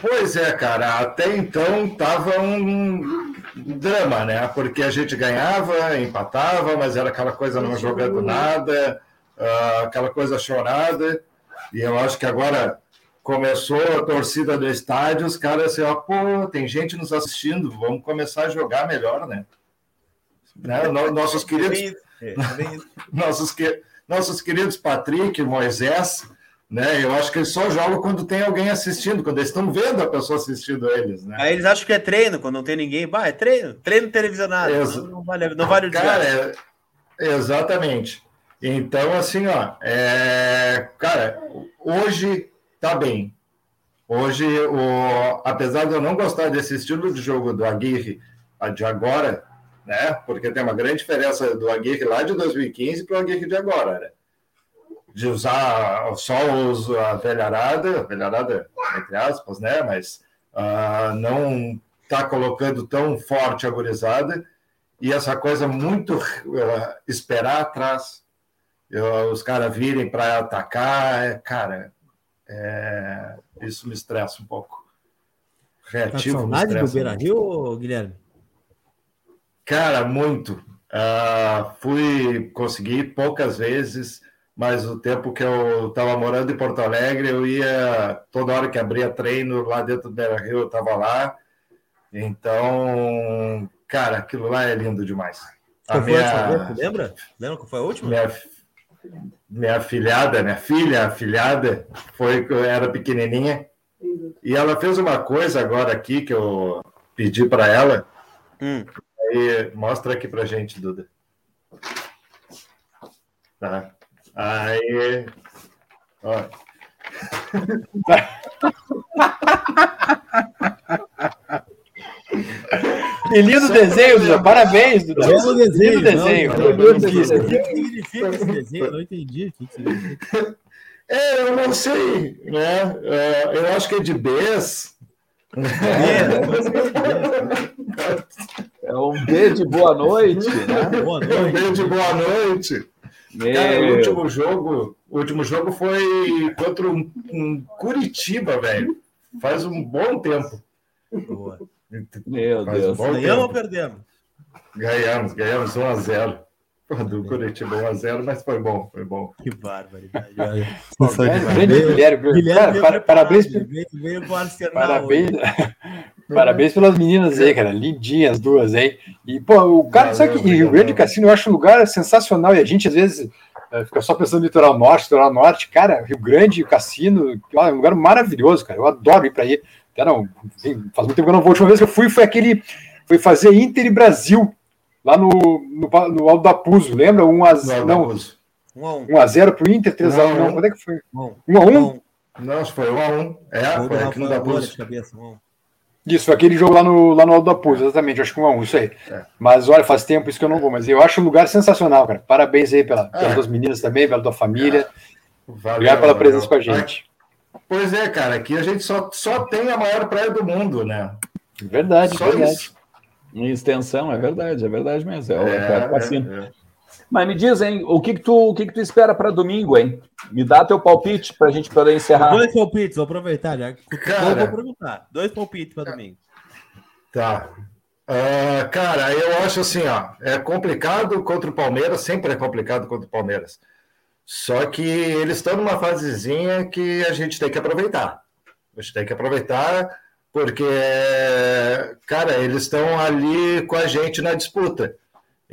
Pois é, cara, até então tava um drama, né? Porque a gente ganhava, empatava, mas era aquela coisa não jogando nada, uh, aquela coisa chorada. E eu acho que agora começou a torcida do estádio, os caras assim, ó, pô, tem gente nos assistindo, vamos começar a jogar melhor, né? né? Nossos queridos. É, nossos, que... nossos queridos Patrick, Moisés, né? Eu acho que eles só jogam quando tem alguém assistindo, quando eles estão vendo a pessoa assistindo eles, né? Aí eles acham que é treino, quando não tem ninguém. Bah, é treino, treino televisionado. Ex não, não, vale, não vale o Cara, é, exatamente. Então, assim, ó, é... cara, hoje tá bem. Hoje, o... apesar de eu não gostar desse estilo de jogo do Aguirre de agora, né? Porque tem uma grande diferença do Aguirre lá de 2015 para o Aguirre de agora, né? De usar só os, a velharada, a velharada, entre aspas, né? Mas uh, não tá colocando tão forte a gurizada e essa coisa muito uh, esperar atrás, os caras virem para atacar, é, cara, é, isso me estressa um pouco. Reativo. Tá saudade do Beira Rio, Guilherme? Cara, muito. Uh, fui conseguir poucas vezes, mas o tempo que eu estava morando em Porto Alegre, eu ia toda hora que abria treino lá dentro do Beira Rio, eu estava lá. Então, cara, aquilo lá é lindo demais. Qual a foi minha... a lembra? Lembra que foi a última? Minha, minha filhada, minha filha, afilhada, foi era pequenininha. E ela fez uma coisa agora aqui que eu pedi para ela. Hum. Aí, mostra aqui pra gente, Duda. Tá. Aí. Ó. Que lindo desenho, Duda. Parabéns, Duda. Lindo desenho. Lindo desenho. Não, não, o que significa esse desenho? Eu não entendi. O que significa? É, eu não sei, né? É, eu acho que é de Bs. É, é um B de boa noite, né? Boa noite. É um B de boa noite. Cara, o último jogo, o último jogo foi contra um, um Curitiba, velho. Faz um bom tempo. Boa. Meu Faz Deus. Um Ganhamos ou perdemos? Ganhamos, ganhamos 1 a 0 do Curitiba 1x0, mas foi bom, foi bom. Que barbaridade. Grande Guilherme, Guilherme cara, parabéns. Veio, com o Arsenal. Parabéns, parabéns pelas meninas aí, cara. Lindinhas duas aí. E, pô, o cara, Valeu, sabe que Rio Grande Cassino eu acho um lugar sensacional e a gente às vezes é, fica só pensando no litoral norte, litoral norte. Cara, Rio Grande, Cassino, é um lugar maravilhoso, cara. Eu adoro ir para aí. Até não, faz muito tempo que eu não vou. A última vez que eu fui foi aquele. Foi fazer Inter e Brasil lá no, no, no Alto da Puso, lembra? 1 a 0 não, 1 a 0 pro Inter, 3 a 1 não, quando é que foi? 1 a 1? Não, foi 1 a 1. É, foi aqui no da Puso. Isso, foi aquele jogo lá no, lá no Alto da Puso, exatamente, acho que 1 a 1, isso aí. É. Mas olha, faz tempo isso que eu não vou, mas eu acho um lugar sensacional, cara. Parabéns aí pela, é. pelas duas meninas também, pela tua família. É. Valeu, Obrigado pela presença valeu. com a gente. Pois é, cara, aqui a gente só, só tem a maior praia do mundo, né? Verdade, só verdade. Isso. Em extensão, é verdade, é verdade mesmo. É, é, é, é, Mas me diz, hein, o que, que, tu, o que, que tu espera para domingo, hein? Me dá teu palpite para a gente poder encerrar. Dois palpites, vou aproveitar já. Cara, vou perguntar. Dois palpites para domingo. Tá. Uh, cara, eu acho assim, ó, é complicado contra o Palmeiras, sempre é complicado contra o Palmeiras. Só que eles estão numa fasezinha que a gente tem que aproveitar. A gente tem que aproveitar porque, cara, eles estão ali com a gente na disputa.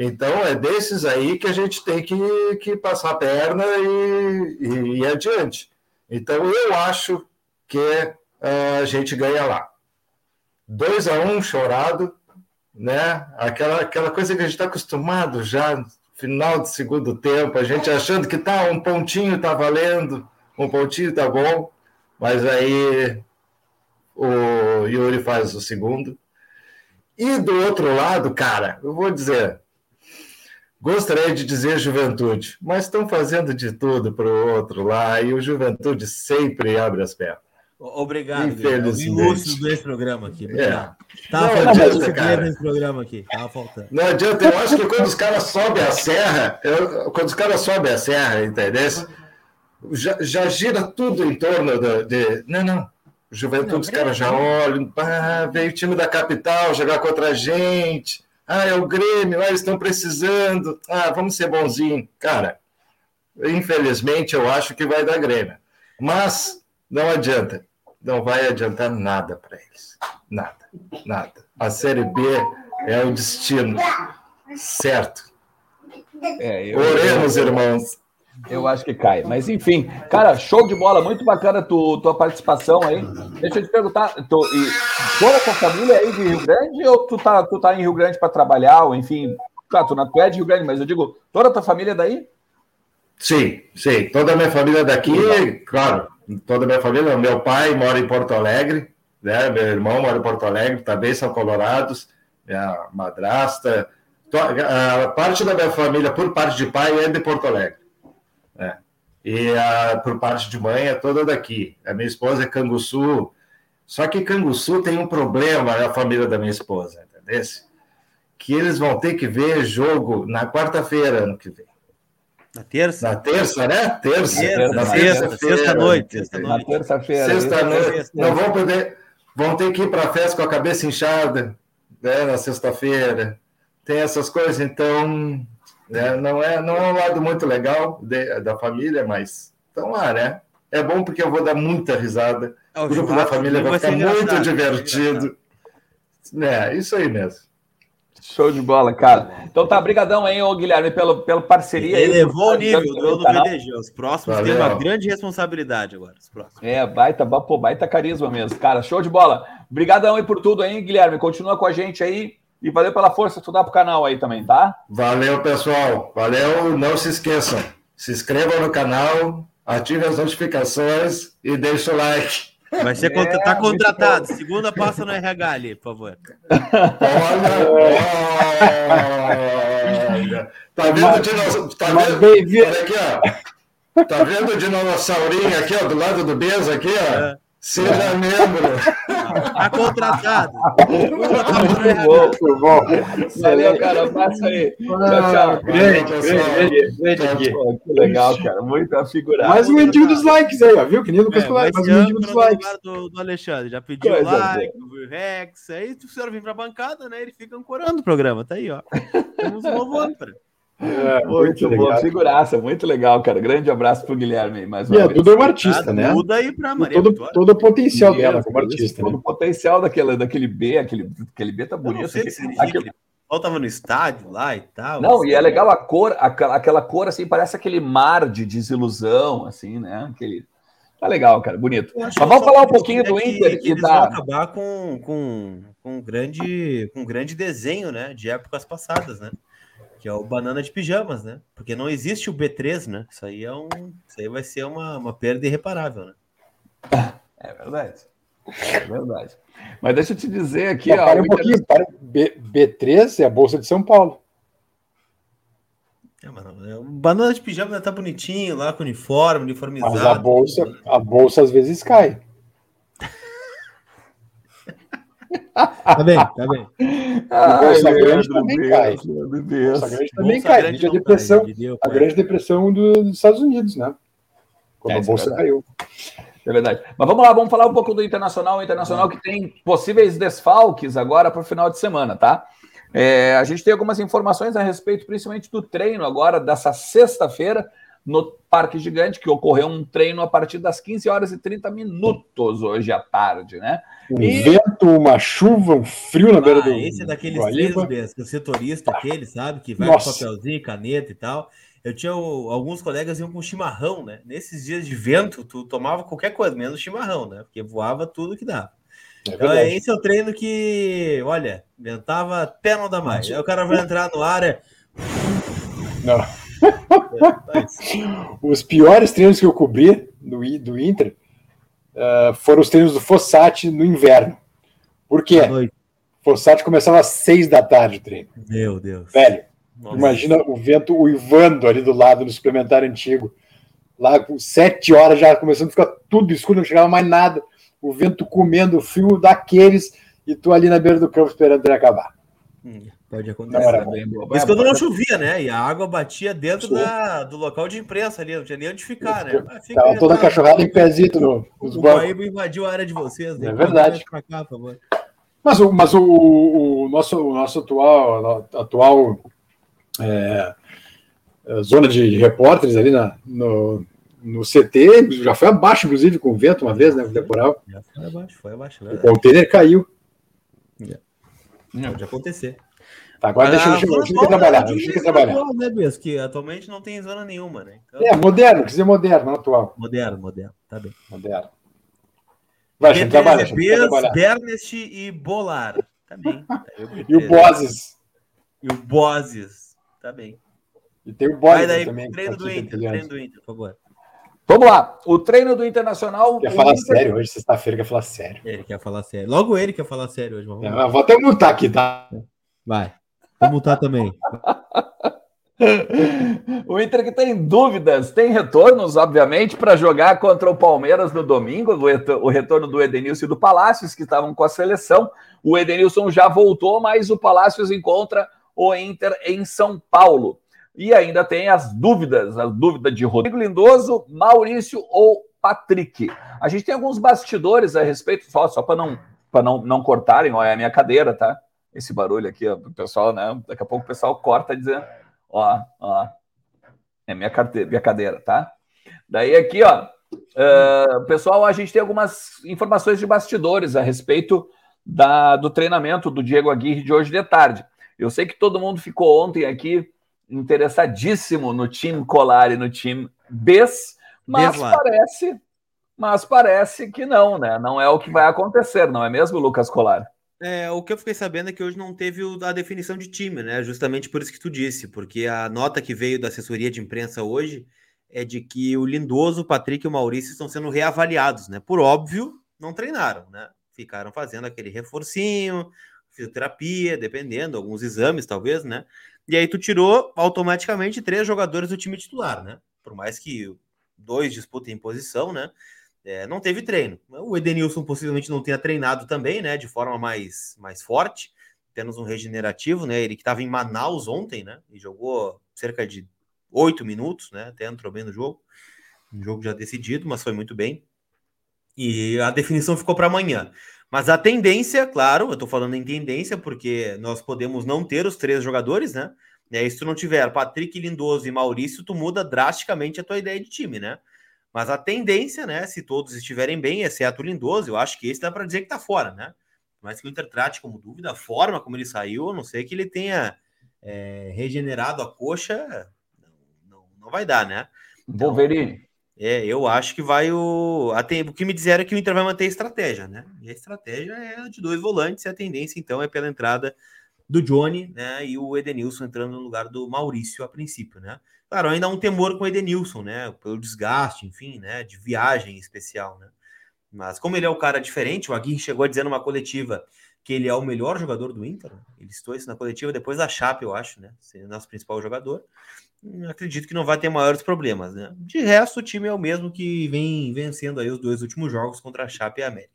Então, é desses aí que a gente tem que, que passar a perna e, e ir adiante. Então, eu acho que uh, a gente ganha lá. 2 a 1 um, chorado, né? Aquela, aquela coisa que a gente está acostumado já final do segundo tempo, a gente achando que tá um pontinho tá valendo, um pontinho tá bom, mas aí o Yuri faz o segundo. E do outro lado, cara, eu vou dizer, gostaria de dizer juventude, mas estão fazendo de tudo para o outro lá e o juventude sempre abre as pernas. Obrigado, Infelizmente. ilustre desse programa aqui. É. Tava não faltando cara. nesse programa aqui. Tava faltando. Não adianta, eu acho que quando os caras sobem a serra, eu, quando os caras sobem a serra, entendeu? Já, já gira tudo em torno de, de. Não, não. Juventude, os caras já olham, ah, veio o time da capital jogar contra a gente. Ah, é o Grêmio, ah, eles estão precisando. Ah, vamos ser bonzinho. Cara, infelizmente eu acho que vai dar Grêmio. Mas não adianta. Não vai adiantar nada para eles. Nada, nada. A Série B é o destino. Certo. É, eu... Oremos, irmãos. Eu acho que cai. Mas enfim, cara, show de bola, muito bacana tu, tua participação aí. Deixa eu te perguntar, tu, e, toda a tua família é aí de Rio Grande ou tu tá, tu tá em Rio Grande para trabalhar, ou enfim, claro, tu, tu é de Rio Grande, mas eu digo, toda a tua família é daí? Sim, sim. Toda a minha família daqui, claro, toda a minha família. Meu pai mora em Porto Alegre, né? Meu irmão mora em Porto Alegre, também são colorados. Minha madrasta, a parte da minha família, por parte de pai, é de Porto Alegre. Né? E a, por parte de mãe é toda daqui. A minha esposa é Canguçu. Só que Canguçu tem um problema, a família da minha esposa, entendeu? Que eles vão ter que ver jogo na quarta-feira ano que vem. Na terça? Na terça, né? Terça. terça na terça, sexta-noite. na terça-feira. Sexta-noite. Não vão poder. Vão ter que ir para a festa com a cabeça inchada né, na sexta-feira. Tem essas coisas, então. Né, não, é, não é um lado muito legal de, da família, mas estão lá, né? É bom porque eu vou dar muita risada. É, o grupo da família vai ficar muito divertido. É, isso aí mesmo. Show de bola, cara. Então tá, brigadão aí, ô Guilherme, pela, pela parceria. Ele elevou o nível do, do VDG. Os próximos Valeu. têm uma grande responsabilidade agora. Os próximos. É, baita, pô, baita carisma mesmo, cara. Show de bola. Brigadão aí por tudo aí, Guilherme. Continua com a gente aí. E valeu pela força que tu dá pro canal aí também, tá? Valeu, pessoal. Valeu. Não se esqueçam. Se inscrevam no canal, ative as notificações e deixe o like. Vai ser é, tá contratado. Segunda passa no RH ali, por favor. Olha, tá vendo dinossauro? Tá vendo? Olha aqui, ó. Tá vendo o dinossaurinho aqui, ó, do lado do Beza aqui, ó? É. Seja é. membro. Tá contratado. Muito bom, muito bom. Valeu, cara. Passa aí. Tchau, tchau. Grande, grande, grande. Que legal, cara. Muito afigurado. Mais um edinho dos likes aí, ó. Viu? Que nem o Lucas é, mais um edinho dos likes. Do, do Alexandre. Já pediu Coisa like, o Rex. Aí o senhor vem pra bancada, né? Ele fica ancorando o programa. Tá aí, ó. Temos um novo âncora. É, muito, muito bom, figuraça, muito legal, cara. Grande abraço pro Guilherme mais uma e vez. Duda é uma artista, né? Muda aí pra Maria todo, todo o potencial dela como artista. Todo né? o potencial daquele, daquele B, aquele, aquele B tá bonito. Aquele... Aquele... no estádio lá e tal. Não, assim. e é legal a cor, aquela, aquela cor assim, parece aquele mar de desilusão, assim, né? Aquele. Tá legal, cara, bonito. Mas vamos falar um pouquinho do Inter. Que, que eles vão acabar com, com, com, um grande, com um grande desenho, né? De épocas passadas, né? Que é o banana de pijamas, né? Porque não existe o B3, né? Isso aí é um, isso aí vai ser uma, uma perda irreparável, né? É verdade. É verdade. Mas deixa eu te dizer aqui, ó, para um pouquinho, para B, B3 é a bolsa de São Paulo. É, mano, é, o banana de pijama tá bonitinho lá com uniforme, uniformizado. Mas a bolsa, a bolsa às vezes cai. Tá bem, tá bem. Bolsa Grande também cai. Bolsa Grande também cai. A depressão, a grande depressão dos Estados Unidos, né? Quando é, a bolsa é caiu. É verdade. Mas vamos lá, vamos falar um pouco do Internacional. O Internacional que tem possíveis desfalques agora para o final de semana, tá? É, a gente tem algumas informações a respeito, principalmente do treino agora, dessa sexta-feira, no Parque Gigante, que ocorreu um treino a partir das 15 horas e 30 minutos hoje à tarde, né? Um e... vento, uma chuva, um frio na ah, beira do. Esse é daqueles três, o setorista aquele, sabe? Que vai Nossa. com papelzinho, caneta e tal. Eu tinha alguns colegas iam com chimarrão, né? Nesses dias de vento, tu tomava qualquer coisa, menos chimarrão, né? Porque voava tudo que dava. É então, esse é o treino que, olha, ventava até não dá mais. Aí o cara vai entrar no ar, é... Os piores treinos que eu cobri do, do Inter uh, foram os treinos do Fossati no inverno. Por quê? Fossati começava às seis da tarde o treino. Meu Deus. Velho, Nossa. imagina o vento uivando ali do lado do suplementar antigo. Lá com sete horas já começando a ficar tudo escuro, não chegava mais nada. O vento comendo o frio daqueles e tu ali na beira do campo esperando ele acabar. Hum. Pode acontecer. Bem, Mas quando não chovia, né? E a água batia dentro da, do local de imprensa ali, não tinha nem onde ficar, né? Ah, Tava toda a cachorrada em pezito no, nos O Guaíba invadiu a área de vocês. Né? É verdade. Cá, mas o, mas o, o, nosso, o nosso atual, atual é, é zona de repórteres ali na, no, no CT já foi abaixo, inclusive, com o vento uma vez, né? O temporal. Já foi abaixo, foi abaixo. O container caiu. Pode acontecer. Tá, agora deixa, deixa, deixa, deixa eu trabalhar. Deixa eu trabalhar. Atual, né, Bess? Que atualmente não tem zona nenhuma, né? Então... É, moderno, quer dizer moderno, não atual. Moderno, moderno, tá bem. Moderno. Vai, deixa eu trabalhar. Bernest e Bolar. Tá bem. Tá e o Bozes. E o Bozes. Tá bem. E tem o Boy também. Treino do Inter, treino do Inter, por favor. Vamos lá. O treino do Internacional. Quer falar Inter... sério hoje, sexta-feira, quer falar sério. Ele quer falar sério. Logo ele quer falar sério hoje. Vamos lá. vou até multar aqui, tá? Vai. Vou multar também. o Inter que tem dúvidas, tem retornos, obviamente, para jogar contra o Palmeiras no domingo, o retorno do Edenilson e do Palácios, que estavam com a seleção. O Edenilson já voltou, mas o Palácios encontra o Inter em São Paulo. E ainda tem as dúvidas, a dúvida de Rodrigo Lindoso, Maurício ou Patrick. A gente tem alguns bastidores a respeito, só, só para não, não, não cortarem, ó, é a minha cadeira, tá? Esse barulho aqui, ó, pessoal, né? Daqui a pouco o pessoal corta dizendo, ó, ó, é minha, cadeira, minha cadeira, tá? Daí aqui, ó, uh, pessoal, a gente tem algumas informações de bastidores a respeito da, do treinamento do Diego Aguirre de hoje de tarde. Eu sei que todo mundo ficou ontem aqui interessadíssimo no time Colar e no time BES, mas parece, mas parece que não, né? Não é o que vai acontecer, não é mesmo, Lucas Colar? É, o que eu fiquei sabendo é que hoje não teve a definição de time, né? Justamente por isso que tu disse, porque a nota que veio da assessoria de imprensa hoje é de que o Lindoso, o Patrick e o Maurício estão sendo reavaliados, né? Por óbvio, não treinaram, né? Ficaram fazendo aquele reforcinho, fisioterapia, dependendo, alguns exames talvez, né? E aí tu tirou automaticamente três jogadores do time titular, né? Por mais que dois disputem posição, né? É, não teve treino. O Edenilson possivelmente não tenha treinado também, né? De forma mais, mais forte. Temos um regenerativo, né? Ele que estava em Manaus ontem, né? E jogou cerca de oito minutos, né? Até entrou bem no jogo. Um jogo já decidido, mas foi muito bem. E a definição ficou para amanhã. Mas a tendência, claro, eu estou falando em tendência, porque nós podemos não ter os três jogadores, né? E aí, se tu não tiver Patrick Lindoso e Maurício, tu muda drasticamente a tua ideia de time, né? Mas a tendência, né? Se todos estiverem bem, exceto o Lindoso, eu acho que esse dá para dizer que tá fora, né? Mas que o Inter trate como dúvida, a forma como ele saiu, a não sei que ele tenha é, regenerado a coxa, não, não, não vai dar, né? Então, Wolverine. É, eu acho que vai o. O que me disseram é que o Inter vai manter a estratégia, né? E a estratégia é de dois volantes, e a tendência, então, é pela entrada do Johnny, né? E o Edenilson entrando no lugar do Maurício a princípio, né? Claro, ainda há um temor com o Edenilson, né? Pelo desgaste, enfim, né? De viagem especial, né? Mas como ele é o cara diferente, o Aguirre chegou a dizer numa coletiva que ele é o melhor jogador do Inter. Né? Ele estou isso na coletiva depois da Chape, eu acho, né? Sendo nosso principal jogador acredito que não vai ter maiores problemas, né? De resto, o time é o mesmo que vem vencendo aí os dois últimos jogos contra a Chape e a América.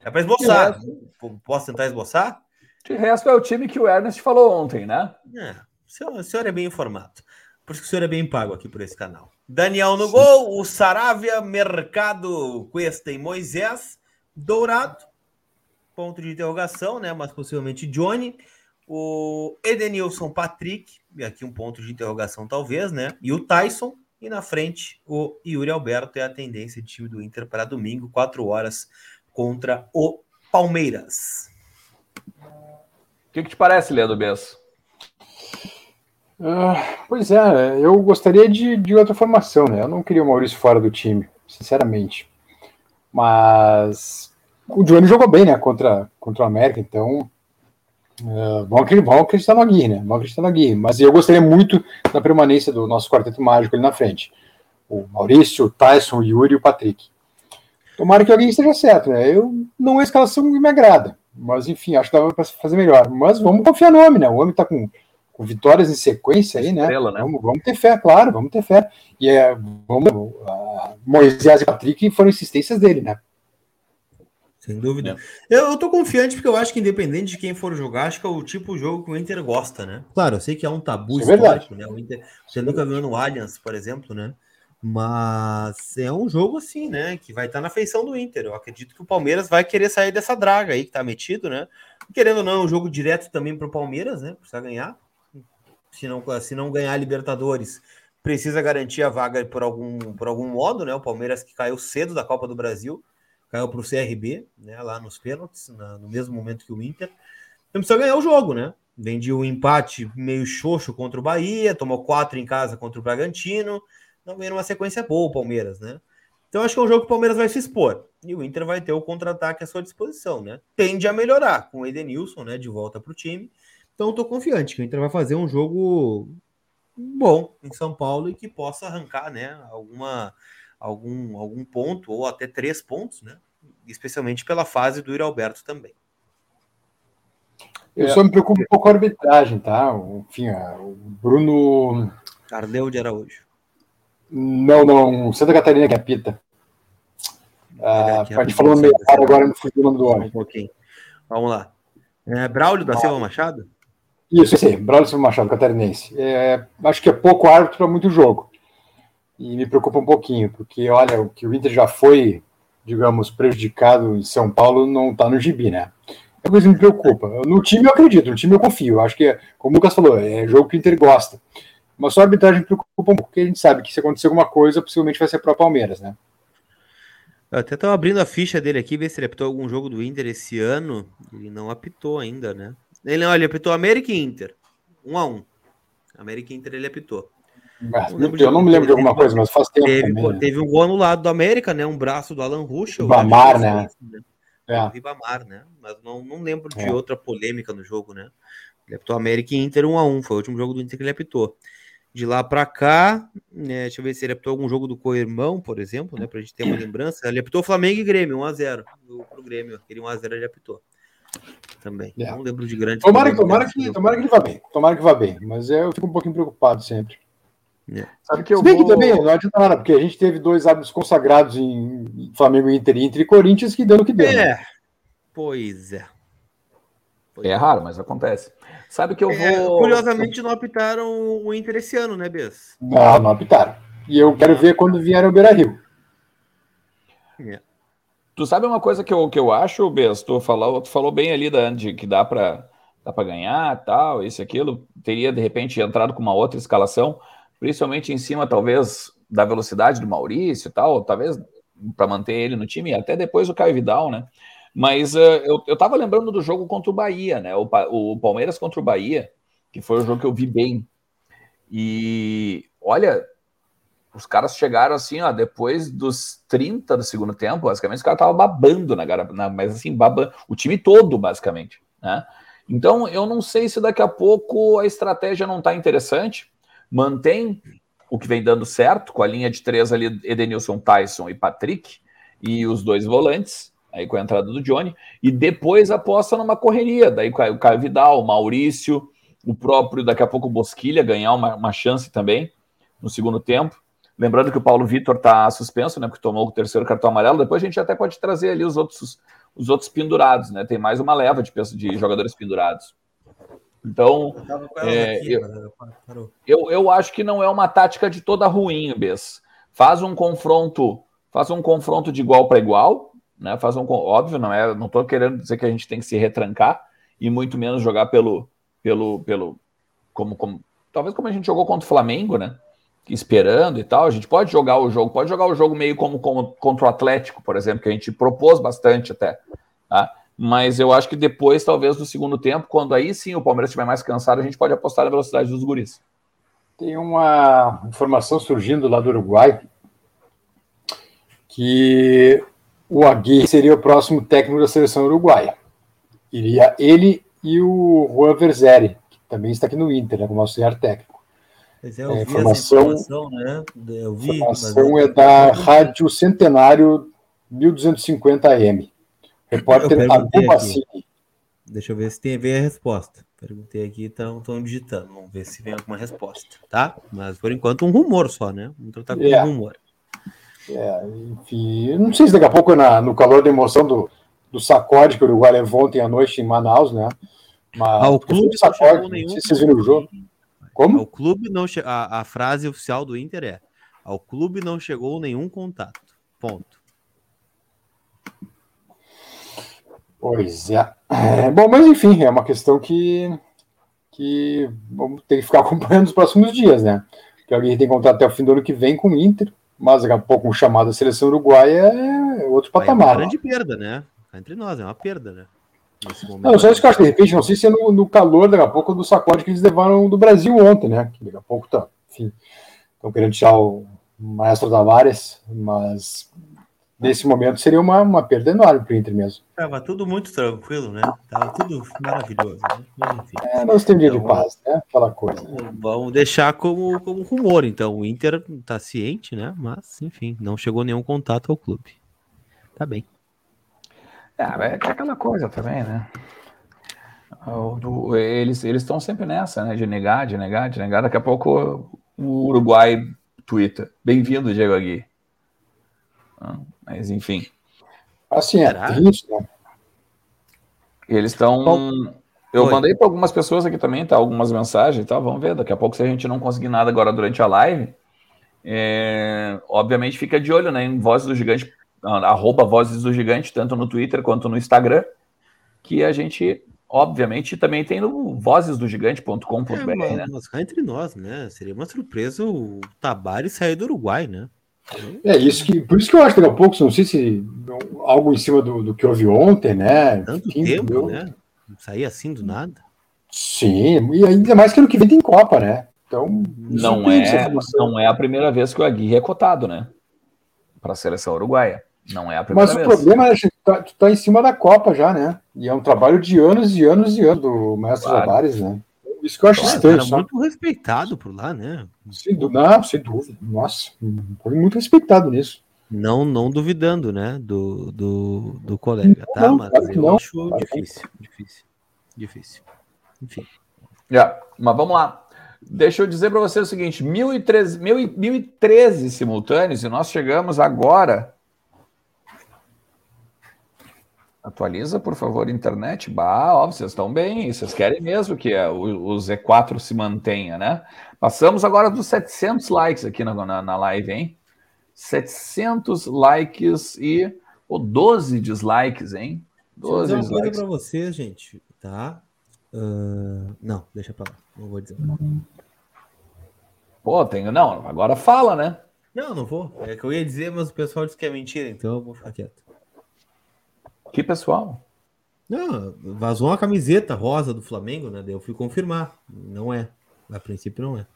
É para esboçar. Resto... Posso tentar esboçar? De resto, é o time que o Ernest falou ontem, né? É, o senhor, o senhor é bem informado. Por isso que o senhor é bem pago aqui por esse canal. Daniel no Sim. gol, o Saravia, Mercado, Cuesta e Moisés, Dourado, ponto de interrogação, né? Mas possivelmente Johnny, o Edenilson Patrick, e aqui um ponto de interrogação talvez, né? E o Tyson, e na frente o Yuri Alberto é a tendência de time do Inter para domingo, 4 horas, contra o Palmeiras. O que, que te parece, Leandro Bessa? Uh, pois é, eu gostaria de, de outra formação, né? Eu não queria o Maurício fora do time, sinceramente. Mas o Johnny jogou bem, né? Contra, contra o América, então Uh, vão, acreditar no Aguirre, né? Vão acreditar no Aguirre. Mas eu gostaria muito da permanência do nosso quarteto mágico ali na frente. O Maurício, o Tyson, o Yuri e o Patrick. Tomara que alguém esteja certo, né? Eu, não é escalação que me agrada. Mas, enfim, acho que dava para fazer melhor. Mas vamos confiar no homem, né? O homem está com, com vitórias em sequência aí, né? Estrela, né? Vamos, vamos, ter fé, claro, vamos ter fé. E é, vamos, uh, Moisés e Patrick foram insistências dele, né? Sem dúvida. É. Eu, eu tô confiante porque eu acho que, independente de quem for jogar, acho que é o tipo de jogo que o Inter gosta, né? Claro, eu sei que é um tabu Isso é histórico, é né? O Inter, você nunca viu no Allianz, por exemplo, né? Mas é um jogo assim, né? Que vai estar tá na feição do Inter. Eu acredito que o Palmeiras vai querer sair dessa draga aí que tá metido, né? Querendo ou não, é um jogo direto também para o Palmeiras, né? Precisa ganhar. Se não, se não ganhar a Libertadores, precisa garantir a vaga por algum, por algum modo, né? O Palmeiras que caiu cedo da Copa do Brasil caiu para o CRB, né, lá nos pênaltis, na, no mesmo momento que o Inter. Então precisa ganhar o jogo, né? Vendi um empate meio xoxo contra o Bahia, tomou quatro em casa contra o Bragantino, não vem numa sequência boa o Palmeiras, né? Então acho que é um jogo que o Palmeiras vai se expor e o Inter vai ter o contra-ataque à sua disposição, né? Tende a melhorar com o Edenilson, né, de volta para o time. Então estou confiante que o Inter vai fazer um jogo bom em São Paulo e que possa arrancar, né, alguma, algum, algum ponto ou até três pontos, né, especialmente pela fase do Alberto também. Eu só me preocupo um pouco com a arbitragem, tá? Enfim, o Bruno. Carleu de Araújo. Não, não, Santa Catarina que apita. Ah, a gente falou meio agora, não fui o nome do homem. Um pouquinho. Vamos lá. É, Braulio da Silva Machado? Isso, sim, Braulio Silva Machado, catarinense. É, acho que é pouco árbitro para muito jogo. E me preocupa um pouquinho, porque olha, o que o Inter já foi, digamos, prejudicado em São Paulo não está no gibi, né? É coisa que me preocupa. No time eu acredito, no time eu confio. Acho que, como o Lucas falou, é jogo que o Inter gosta. Mas só a arbitragem me preocupa um pouco, porque a gente sabe que se acontecer alguma coisa, possivelmente vai ser para o Palmeiras, né? Eu até estava abrindo a ficha dele aqui, ver se ele apitou algum jogo do Inter esse ano. Ele não apitou ainda, né? Ele, não, ele apitou América e Inter. Um a um. América e Inter ele apitou. Não eu, não me lembro de alguma coisa, mas faz tempo. Teve, também, né? teve um gol anulado do América, né? Um braço do Alan Ruschel. Bamar, né? né? É. Ribamar, né? Mas não, não lembro de é. outra polêmica no jogo, né? Ele apitou América e Inter 1 a 1 Foi o último jogo do Inter que ele apitou. De lá para cá, né, deixa eu ver se ele apitou algum jogo do Coirmão, por exemplo, né? Pra gente ter uma lembrança. Ele apitou Flamengo e Grêmio, 1x0 pro Grêmio. Aquele 1x0 ele apitou. Também. É. Não lembro de grande. Tomara, tomara, que, tomara que ele vá bem. Tomara que vá bem. Mas eu fico um pouquinho preocupado sempre. É. Sabe que eu Se bem vou... que também não adianta nada, porque a gente teve dois árbitros consagrados em Flamengo, Inter, Inter e Corinthians que deu o que deu. Né? É. Né? Pois é. Pois é, é raro, mas acontece. Sabe que eu é, vou. Curiosamente, não apitaram o Inter esse ano, né, Bess? Não, não apitaram. E eu quero ver quando vier o Beira Rio. É. Tu sabe uma coisa que eu, que eu acho, Bess? Tu falou, tu falou bem ali, da, de que dá para dá ganhar, tal, isso aquilo. Teria, de repente, entrado com uma outra escalação, principalmente em cima, talvez, da velocidade do Maurício tal, talvez para manter ele no time, até depois o Caio Vidal, né? Mas uh, eu, eu tava lembrando do jogo contra o Bahia, né? O, o Palmeiras contra o Bahia, que foi o jogo que eu vi bem. E olha, os caras chegaram assim, ó, depois dos 30 do segundo tempo, basicamente, os caras estavam babando na, na mas assim, babando, o time todo, basicamente, né? Então, eu não sei se daqui a pouco a estratégia não está interessante. Mantém o que vem dando certo, com a linha de três ali, Edenilson, Tyson e Patrick, e os dois volantes aí com a entrada do Johnny, e depois aposta numa correria, daí o Caio Vidal, o Maurício, o próprio, daqui a pouco o Bosquilha ganhar uma, uma chance também no segundo tempo. Lembrando que o Paulo Vitor está suspenso, né? Porque tomou o terceiro cartão amarelo. Depois a gente até pode trazer ali os outros, os outros pendurados, né? Tem mais uma leva de, de jogadores pendurados. Então, é, aqui, eu, eu, eu, acho que não é uma tática de toda ruim, Bess. Faz um confronto, faz um confronto de igual para igual, né? Faz um óbvio, não é, não estou querendo dizer que a gente tem que se retrancar e muito menos jogar pelo pelo pelo como, como talvez como a gente jogou contra o Flamengo, né? Esperando e tal, a gente pode jogar o jogo, pode jogar o jogo meio como, como contra o Atlético, por exemplo, que a gente propôs bastante até, tá? Mas eu acho que depois, talvez, do segundo tempo, quando aí sim o Palmeiras estiver mais cansado, a gente pode apostar na velocidade dos guris. Tem uma informação surgindo lá do Uruguai que o Agui seria o próximo técnico da seleção uruguaia. Iria ele e o Juan Verzeri, que também está aqui no Inter, né, como auxiliar técnico. Pois é, eu é, informação, informação, né? Eu vi, informação é da Rádio Centenário 1250M. Repórter Abu Bassini. Deixa eu ver se tem a ver a resposta. Perguntei aqui, estão digitando. Vamos ver se vem alguma resposta, tá? Mas por enquanto um rumor só, né? Vamos tratar com é. um rumor. É, enfim, não sei se daqui a pouco, na, no calor da emoção do, do sacode que o Uruguai levou ontem à noite em Manaus, né? Mas, ah, o clube sacode, não sei se vocês viram o jogo. Como? O clube não che... a, a frase oficial do Inter é: ao clube não chegou nenhum contato. Ponto. Pois é. é. Bom, mas enfim, é uma questão que, que vamos ter que ficar acompanhando nos próximos dias, né? Que alguém tem contato até o fim do ano que vem com o Inter mas daqui a pouco um chamado da seleção uruguaia é outro patamar. É uma grande perda, né? Entre nós, é uma perda, né? Não, só isso que eu acho, de repente, não sei se é no, no, calor, daqui a pouco, do sacode que eles levaram do Brasil ontem, né? Que daqui a pouco tá, enfim, estão querendo tirar o maestro Tavares, mas nesse momento seria uma, uma perda enorme para o Inter mesmo. Tava tudo muito tranquilo, né? Tava tudo maravilhoso. Né? Mas, enfim. É, nós temos dia então, de paz, né? Aquela coisa. Vamos deixar como, como rumor, então. O Inter tá ciente, né? Mas, enfim, não chegou nenhum contato ao clube. Tá bem. É, é aquela coisa também, né? eles estão sempre nessa, né? De negar, de negar, de negar. Daqui a pouco o Uruguai twitta. Bem-vindo, Diego Agui. Ah, mas enfim. Assim, é isso, né? Eles estão. Eu Oi. mandei para algumas pessoas aqui também, tá? Algumas mensagens, tá? Vamos ver. Daqui a pouco, se a gente não conseguir nada agora durante a live, é... obviamente fica de olho, né? Em Vozes do Gigante, arroba Vozes do Gigante, tanto no Twitter quanto no Instagram, que a gente obviamente também tem no vozesdogigante.com.br, é, né? Mas cá entre nós, né? Seria uma surpresa o Tabari sair do Uruguai, né? É isso que, por isso que eu acho que daqui a pouco, não sei se algo em cima do, do que houve ontem, né? Tanto Enfim, tempo, deu... né? Sair assim do nada. Sim, e ainda mais que ano que vem tem Copa, né? Então, não é, não é a primeira vez que o Aguirre é cotado, né? Para a seleção uruguaia. Não é a primeira Mas vez. Mas o problema é que tu tá, tu tá em cima da Copa já, né? E é um trabalho de anos e anos e anos do Mestre claro. Né? Isso que eu acho claro, estranho. Era muito respeitado por lá, né? Sem, não, sem dúvida. Nossa, foi muito respeitado nisso. Não, não duvidando, né, do, do, do colega, tá? Não, mas claro eu não, acho claro difícil, difícil, difícil. Enfim. Já, mas vamos lá. Deixa eu dizer para você o seguinte: 1013, 1013 simultâneos e nós chegamos agora Atualiza, por favor, internet. Bah, ó, vocês estão bem. Vocês querem mesmo que o, o Z4 se mantenha, né? Passamos agora dos 700 likes aqui na, na, na live, hein? 700 likes e oh, 12 dislikes, hein? 12 Deixa eu dizer uma coisa para vocês, gente, tá? Uh, não, deixa para lá. Não vou dizer. Pô, tenho. Não, agora fala, né? Não, não vou. É que eu ia dizer, mas o pessoal disse que é mentira, então eu vou ficar quieto. Que pessoal? Não, vazou uma camiseta rosa do Flamengo, né? Eu fui confirmar. Não é. A princípio não é.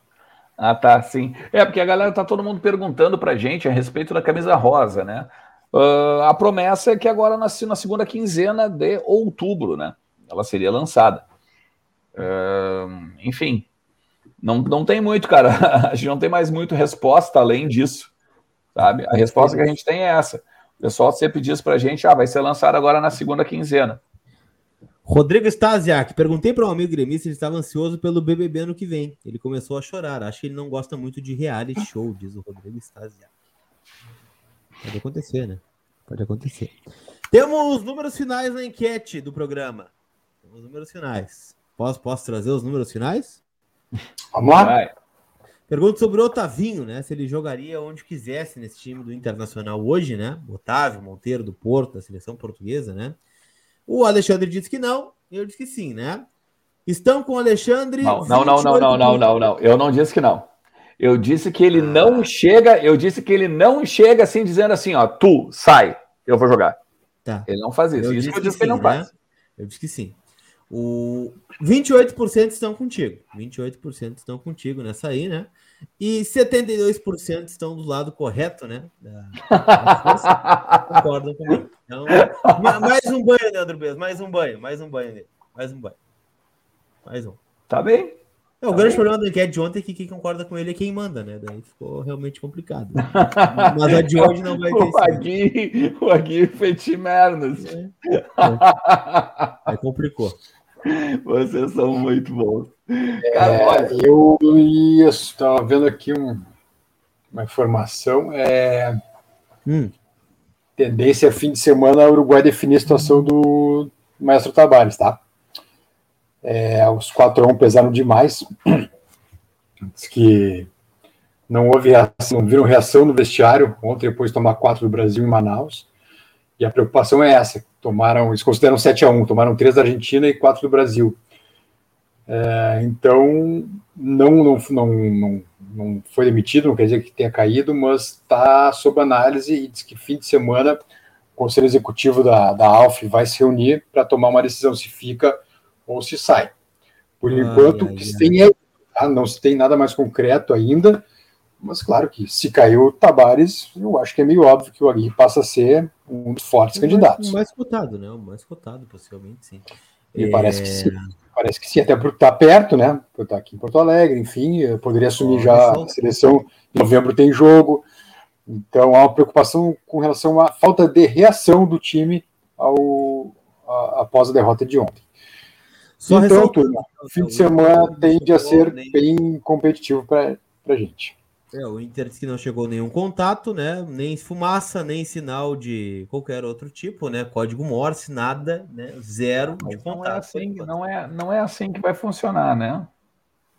Ah, tá, sim. É, porque a galera tá todo mundo perguntando pra gente a respeito da camisa rosa, né? Uh, a promessa é que agora na, na segunda quinzena de outubro, né? Ela seria lançada. Uh, enfim, não, não tem muito, cara. A gente não tem mais muito resposta além disso, sabe? A resposta que a gente tem é essa. O pessoal sempre diz para a gente, ah, vai ser lançado agora na segunda quinzena. Rodrigo Stasiak, perguntei para um amigo gremista se ele estava ansioso pelo BBB ano que vem. Ele começou a chorar. Acho que ele não gosta muito de reality show, diz o Rodrigo Stasiak. Pode acontecer, né? Pode acontecer. Temos os números finais na enquete do programa. Os números finais. Posso, posso trazer os números finais? Vamos lá. Vai. Pergunta sobre o Otavinho, né? Se ele jogaria onde quisesse nesse time do Internacional hoje, né? Otávio, Monteiro do Porto, da seleção portuguesa, né? O Alexandre disse que não, eu disse que sim, né? Estão com o Alexandre. Não, não, não, não, não, não, não, não. Eu não disse que não. Eu disse que ele ah. não chega, eu disse que ele não chega assim, dizendo assim, ó, tu, sai, eu vou jogar. Tá. Ele não faz isso. Eu isso eu disse que, que ele não faz. Né? Eu disse que sim. O 28% estão contigo. 28% estão contigo nessa aí, né? E 72% estão do lado correto, né? Da, da concordam comigo. Então, mais um banho, Leandro Bez, mais um banho, mais um banho nele. Mais um banho. Mais um. Tá bem. É, o tá grande bem. problema da enquete de ontem é que quem concorda com ele é quem manda, né? Daí ficou realmente complicado. Mas a de hoje não vai ter. o Agui, o Agui Fetimernos. É, é. Aí complicou. Vocês são muito bons. É, Cara, olha, eu estava vendo aqui um, uma informação. É, hum. Tendência fim de semana o Uruguai definir a situação do Maestro Tavares, tá? É, os 4 a 1 pesaram demais. Diz que não houve reação, não viram reação no vestiário ontem depois de tomar 4 do Brasil em Manaus. E a preocupação é essa: tomaram, eles consideram 7 a 1 tomaram 3 da Argentina e 4 do Brasil. É, então, não, não, não, não, não foi demitido, não quer dizer que tenha caído, mas está sob análise e diz que fim de semana o Conselho Executivo da, da ALF vai se reunir para tomar uma decisão se fica ou se sai. Por ai, enquanto, ai, que se tem é, tá? não se tem nada mais concreto ainda, Mas claro que se caiu o Tabares, eu acho que é meio óbvio que o Aguirre passa a ser um dos fortes o candidatos. O mais cotado, né? O mais cotado, possivelmente, sim. E é... parece que sim. Parece que sim, até porque está perto, né? Por estar aqui em Porto Alegre, enfim, poderia assumir já a seleção. Em novembro tem jogo. Então há uma preocupação com relação à falta de reação do time ao, a, após a derrota de ontem. Só então, turma, o fim de semana tende a ser bem competitivo para a gente. É, o Inter disse que não chegou nenhum contato, né? Nem fumaça, nem sinal de qualquer outro tipo, né? Código Morse, nada, né? Zero Mas de contato. Não é, assim, não, é, não é assim que vai funcionar, né?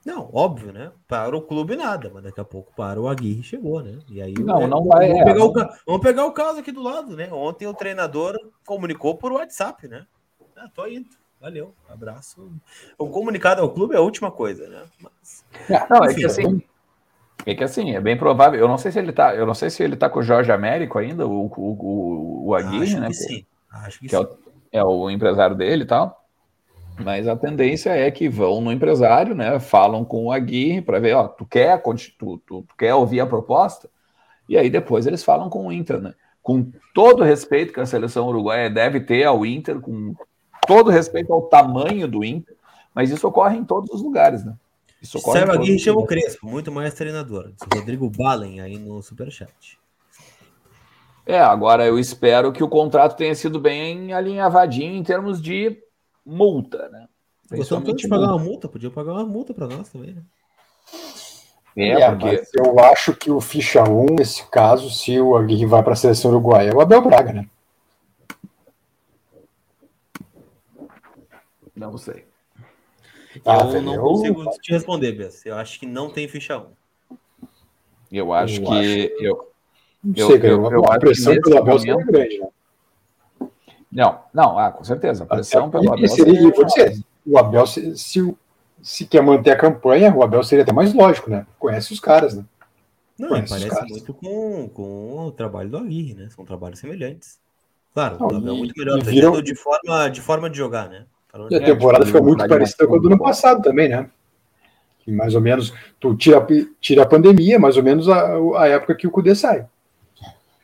Não, óbvio, né? Para o clube nada, mas daqui a pouco para o Aguirre chegou, né? E aí não, é, não vai. Vamos, é, pegar o, vamos pegar o caso aqui do lado, né? Ontem o treinador comunicou por WhatsApp, né? Ah, tô indo. Valeu, abraço. O comunicado ao clube é a última coisa, né? Mas, não, enfim, é que assim, é que assim, é bem provável. Eu não sei se ele tá, eu não sei se ele tá com o Jorge Américo ainda, o, o, o, o Aguirre, Acho né? Que sim. Acho que, que sim. É, o, é o empresário dele e tal. Mas a tendência é que vão no empresário, né? Falam com o Aguirre para ver, ó, tu quer, tu, tu, tu, quer ouvir a proposta? E aí depois eles falam com o Inter, né? Com todo o respeito que a seleção uruguaia deve ter ao Inter, com todo o respeito ao tamanho do Inter, mas isso ocorre em todos os lugares, né? Isso Saiba Aguirre chama o Crespo, muito mais treinador. Rodrigo Balen aí no Superchat. É, agora eu espero que o contrato tenha sido bem alinhavadinho em termos de multa, né? Gostou tanto de pagar uma multa, podia pagar uma multa para nós também, né? É, é porque... eu acho que o ficha 1, nesse caso, se o Aguirre vai para a seleção uruguaia, é o Abel Braga, né? Não sei. Ah, eu não consigo te responder, Bess. Eu acho que não tem ficha 1. Eu acho eu que. Acho... Eu, não sei, eu, eu, eu, a pressão pelo Abel seria grande, né? Não, não, ah, com certeza. A pressão até, pelo Abel. Seria, seria dizer, o Abel, se, se, se, quer manter a campanha, o Abel seria até mais lógico, né? Conhece os caras, né? Não, Conhece parece muito com, com o trabalho do Aguirre, né? São trabalhos semelhantes. Claro, não, o Abel é muito melhor viram... de, forma, de forma de jogar, né? E a temporada fica muito parecida com a do ano passado também, né? Que mais ou menos, tu tira, tira a pandemia, mais ou menos a, a época que o Cudê sai.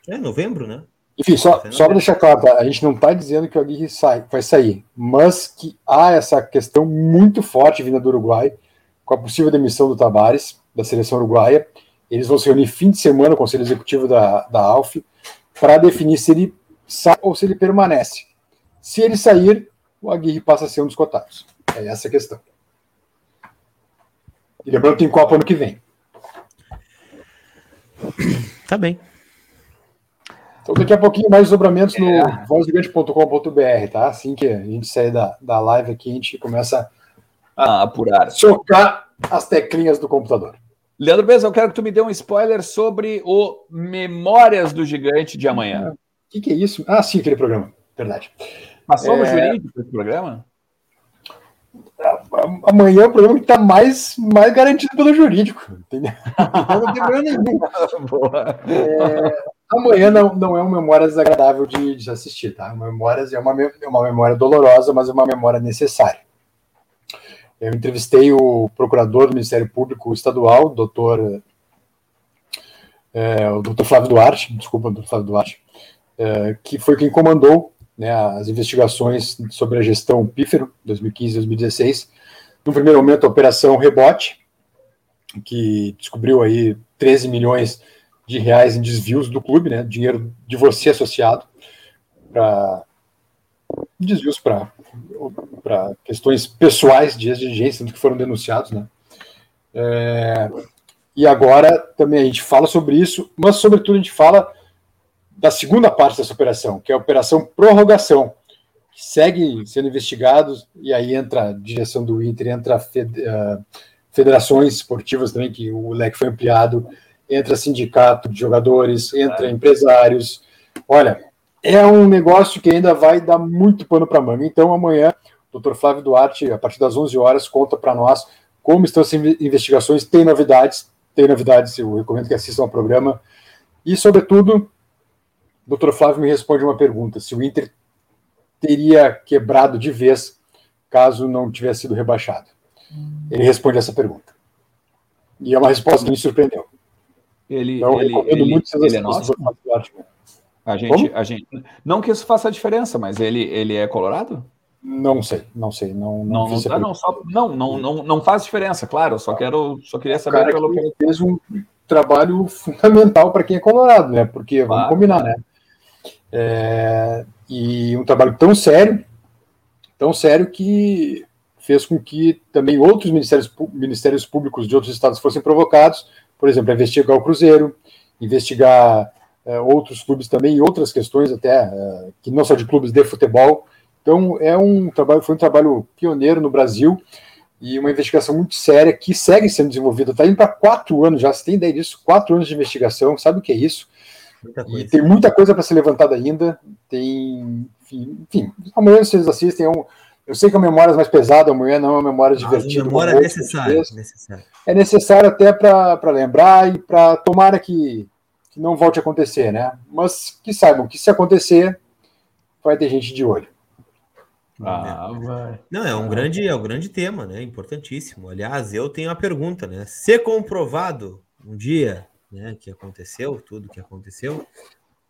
É, novembro, né? Enfim, só, só para deixar claro, tá? a gente não está dizendo que o Aguirre sai, vai sair, mas que há essa questão muito forte vinda do Uruguai, com a possível demissão do Tabares, da seleção uruguaia. Eles vão se reunir fim de semana o Conselho Executivo da, da ALF para definir se ele sai ou se ele permanece. Se ele sair, o Aguirre passa a ser um dos cotados. É essa a questão. E lembrando que tem Copa ano que vem. Tá bem. Então, daqui a pouquinho mais desdobramentos é. no vozgigante.com.br, tá? Assim que a gente sair da, da live aqui, a gente começa a apurar. Chocar as teclinhas do computador. Leandro Beza, eu quero que tu me dê um spoiler sobre o Memórias do Gigante de amanhã. O que, que, é isso? Ah, sim, aquele programa. Verdade. Passou é... no jurídico esse programa? Amanhã é o programa que está mais, mais garantido pelo jurídico. Entendeu? não tem problema nenhum. É, amanhã não, não é uma memória desagradável de, de assistir, tá? Memórias é uma, é uma memória dolorosa, mas é uma memória necessária. Eu entrevistei o procurador do Ministério Público Estadual, doutor, é, o doutor Flávio Duarte, desculpa, doutor Flávio Duarte, é, que foi quem comandou né, as investigações sobre a gestão Pífero, 2015 e 2016. No primeiro momento, a Operação Rebote, que descobriu aí 13 milhões de reais em desvios do clube, né, dinheiro de você associado, para desvios para questões pessoais de exigência que foram denunciados, né. É, e agora também a gente fala sobre isso, mas sobretudo a gente fala da segunda parte dessa operação, que é a operação prorrogação, que segue sendo investigados, e aí entra a direção do Inter, entra uh, federações esportivas também, que o leque foi ampliado, entra sindicato de jogadores, entra empresários. Olha, é um negócio que ainda vai dar muito pano para manga. Então, amanhã, o doutor Flávio Duarte, a partir das 11 horas, conta para nós como estão as investigações, tem novidades, tem novidades, eu recomendo que assistam ao programa, e, sobretudo, doutor Flávio me responde uma pergunta: se o Inter teria quebrado de vez caso não tivesse sido rebaixado. Ele responde essa pergunta. E é uma resposta que me surpreendeu. Ele, não, ele, ele, muito ele é nosso? A gente, a gente, não que isso faça diferença, mas ele, ele é colorado? Não sei, não sei, não não não, não, não, só, não, não, não, não faz diferença, claro. Eu só quero, só queria saber cara pelo que fez um trabalho fundamental para quem é colorado, né? Porque claro. vamos combinar, né? É, e um trabalho tão sério, tão sério que fez com que também outros ministérios, ministérios públicos de outros estados fossem provocados, por exemplo, investigar o Cruzeiro, investigar é, outros clubes também e outras questões até é, que não só de clubes de futebol. Então é um trabalho, foi um trabalho pioneiro no Brasil e uma investigação muito séria que segue sendo desenvolvida. Está indo para quatro anos já. Você tem ideia disso? Quatro anos de investigação. Sabe o que é isso? E tem muita coisa para ser levantada ainda. Tem, enfim, enfim amanhã vocês assistem. É um, eu sei que a memória é mais pesada, amanhã não é uma memória divertida. A memória é necessária, necessária. É necessário até para lembrar e para tomara que que não volte a acontecer, né? Mas que saibam que se acontecer, vai ter gente de olho. Ah, vai. Não, é um grande, é um grande tema, né? Importantíssimo. Aliás, eu tenho uma pergunta, né? Se comprovado um dia, né, que aconteceu, tudo que aconteceu,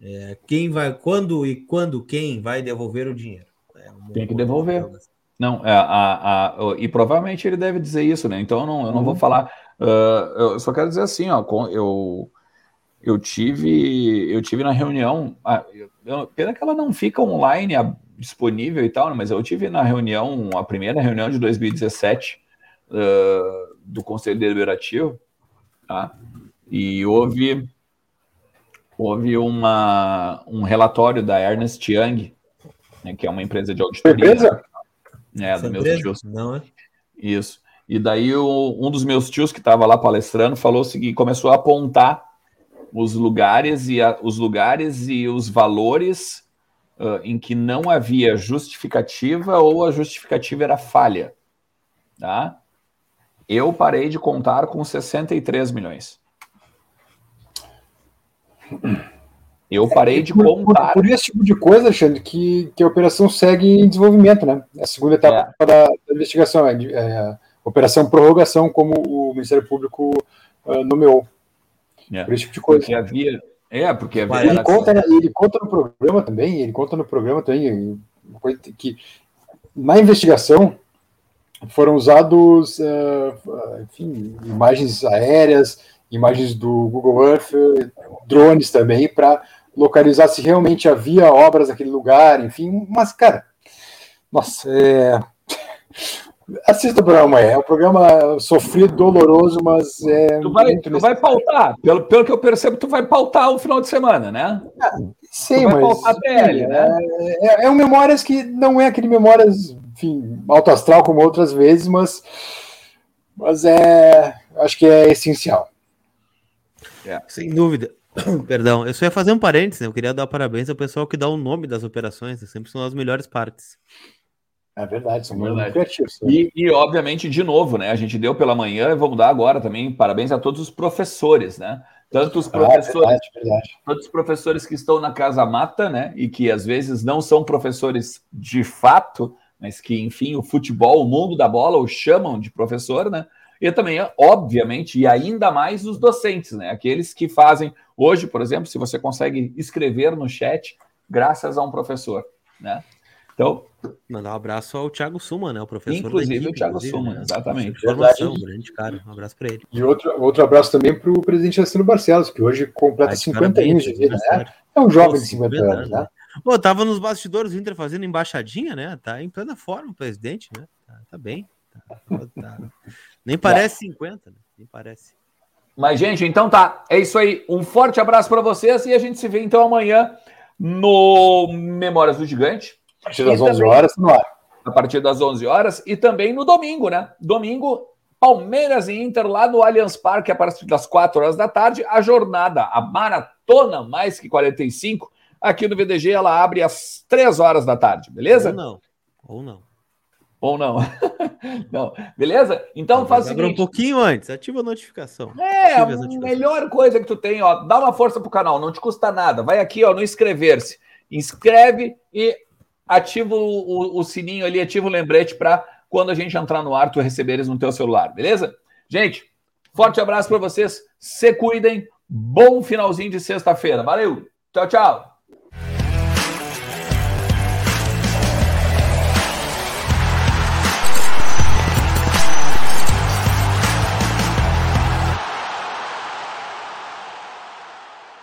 é, quem vai, quando e quando quem vai devolver o dinheiro? É Tem que devolver. Não, é, a, a, e provavelmente ele deve dizer isso, né? Então eu não, eu não vou uhum. falar. Uh, eu só quero dizer assim, ó, eu eu tive eu tive na reunião, pena que ela não fica online disponível e tal, né, mas eu tive na reunião, a primeira reunião de 2017 uh, do Conselho Deliberativo, tá? E houve houve uma, um relatório da Ernest Young, né, que é uma empresa de auditoria. Empresa? É, dos meus tios. Não, é? Isso. E daí o, um dos meus tios que estava lá palestrando falou o seguinte, começou a apontar os lugares e a, os lugares e os valores uh, em que não havia justificativa ou a justificativa era falha, tá? Eu parei de contar com 63 milhões. Eu parei de contar. Por, por, esse tipo de coisa, Alexandre, que, que a operação segue em desenvolvimento, né? A segunda etapa é. da, da, investigação, é, é, operação prorrogação, como o Ministério Público uh, nomeou. É. Por esse tipo de coisa. Porque havia. É, porque havia. Ele conta, ele conta no programa também, ele conta no programa também, que na investigação foram usados, uh, enfim, imagens aéreas, imagens do Google Earth, drones também, para localizar se realmente havia obras naquele lugar, enfim, mas, cara, nossa, é, Assista o programa. É um programa sofrido, doloroso, mas é. Tu vai, tu vai pautar, pelo, pelo que eu percebo, tu vai pautar o final de semana, né? Ah, sim, mas. Pautar a PL, sim, né? É, é, é um Memórias que não é aquele Memórias, enfim, alto astral como outras vezes, mas. Mas é. Acho que é essencial. É. Sem dúvida. Perdão, eu só ia fazer um parênteses, né? Eu queria dar parabéns ao pessoal que dá o nome das operações, né? sempre são as melhores partes. É verdade, são muito criativos. E, e, obviamente, de novo, né? A gente deu pela manhã e vamos dar agora também parabéns a todos os professores, né? Tanto os professores, ah, verdade, verdade. tantos os professores que estão na Casa Mata, né? E que às vezes não são professores de fato, mas que, enfim, o futebol, o mundo da bola, o chamam de professor, né? E também, obviamente, e ainda mais os docentes, né? Aqueles que fazem. Hoje, por exemplo, se você consegue escrever no chat, graças a um professor, né? Então. Mandar um abraço ao Thiago Suma, né? O professor. Inclusive equipe, o Thiago Suma, né? exatamente. Formação, grande cara. Um abraço para ele. E outro, outro abraço também para o presidente Astino Barcelos, que hoje completa Ai, 50 anos de vida, né? É um jovem de 50 anos, né? Pô, tava nos bastidores do Inter fazendo embaixadinha, né? Tá em plena forma o presidente, né? Tá, tá bem. Tá, tá. Nem parece 50, né? Nem parece. Mas, gente, então tá. É isso aí. Um forte abraço para vocês e a gente se vê então amanhã no Memórias do Gigante. A partir das 11 horas, no ar. A partir das 11 horas e também no domingo, né? Domingo, Palmeiras e Inter lá no Allianz Parque a partir das 4 horas da tarde. A jornada, a maratona mais que 45, aqui no VDG, ela abre às 3 horas da tarde, beleza? Ou não. Ou não. Ou não. não. Beleza? Então faz o seguinte. um pouquinho antes, ativa a notificação. É, a melhor coisa que tu tem, ó, dá uma força pro canal, não te custa nada. Vai aqui, ó, no inscrever-se. Inscreve e ativa o, o, o sininho ali, ativa o lembrete para quando a gente entrar no ar, tu receberes no teu celular, beleza? Gente, forte abraço para vocês, se cuidem, Bom finalzinho de sexta-feira. Valeu. Tchau, tchau.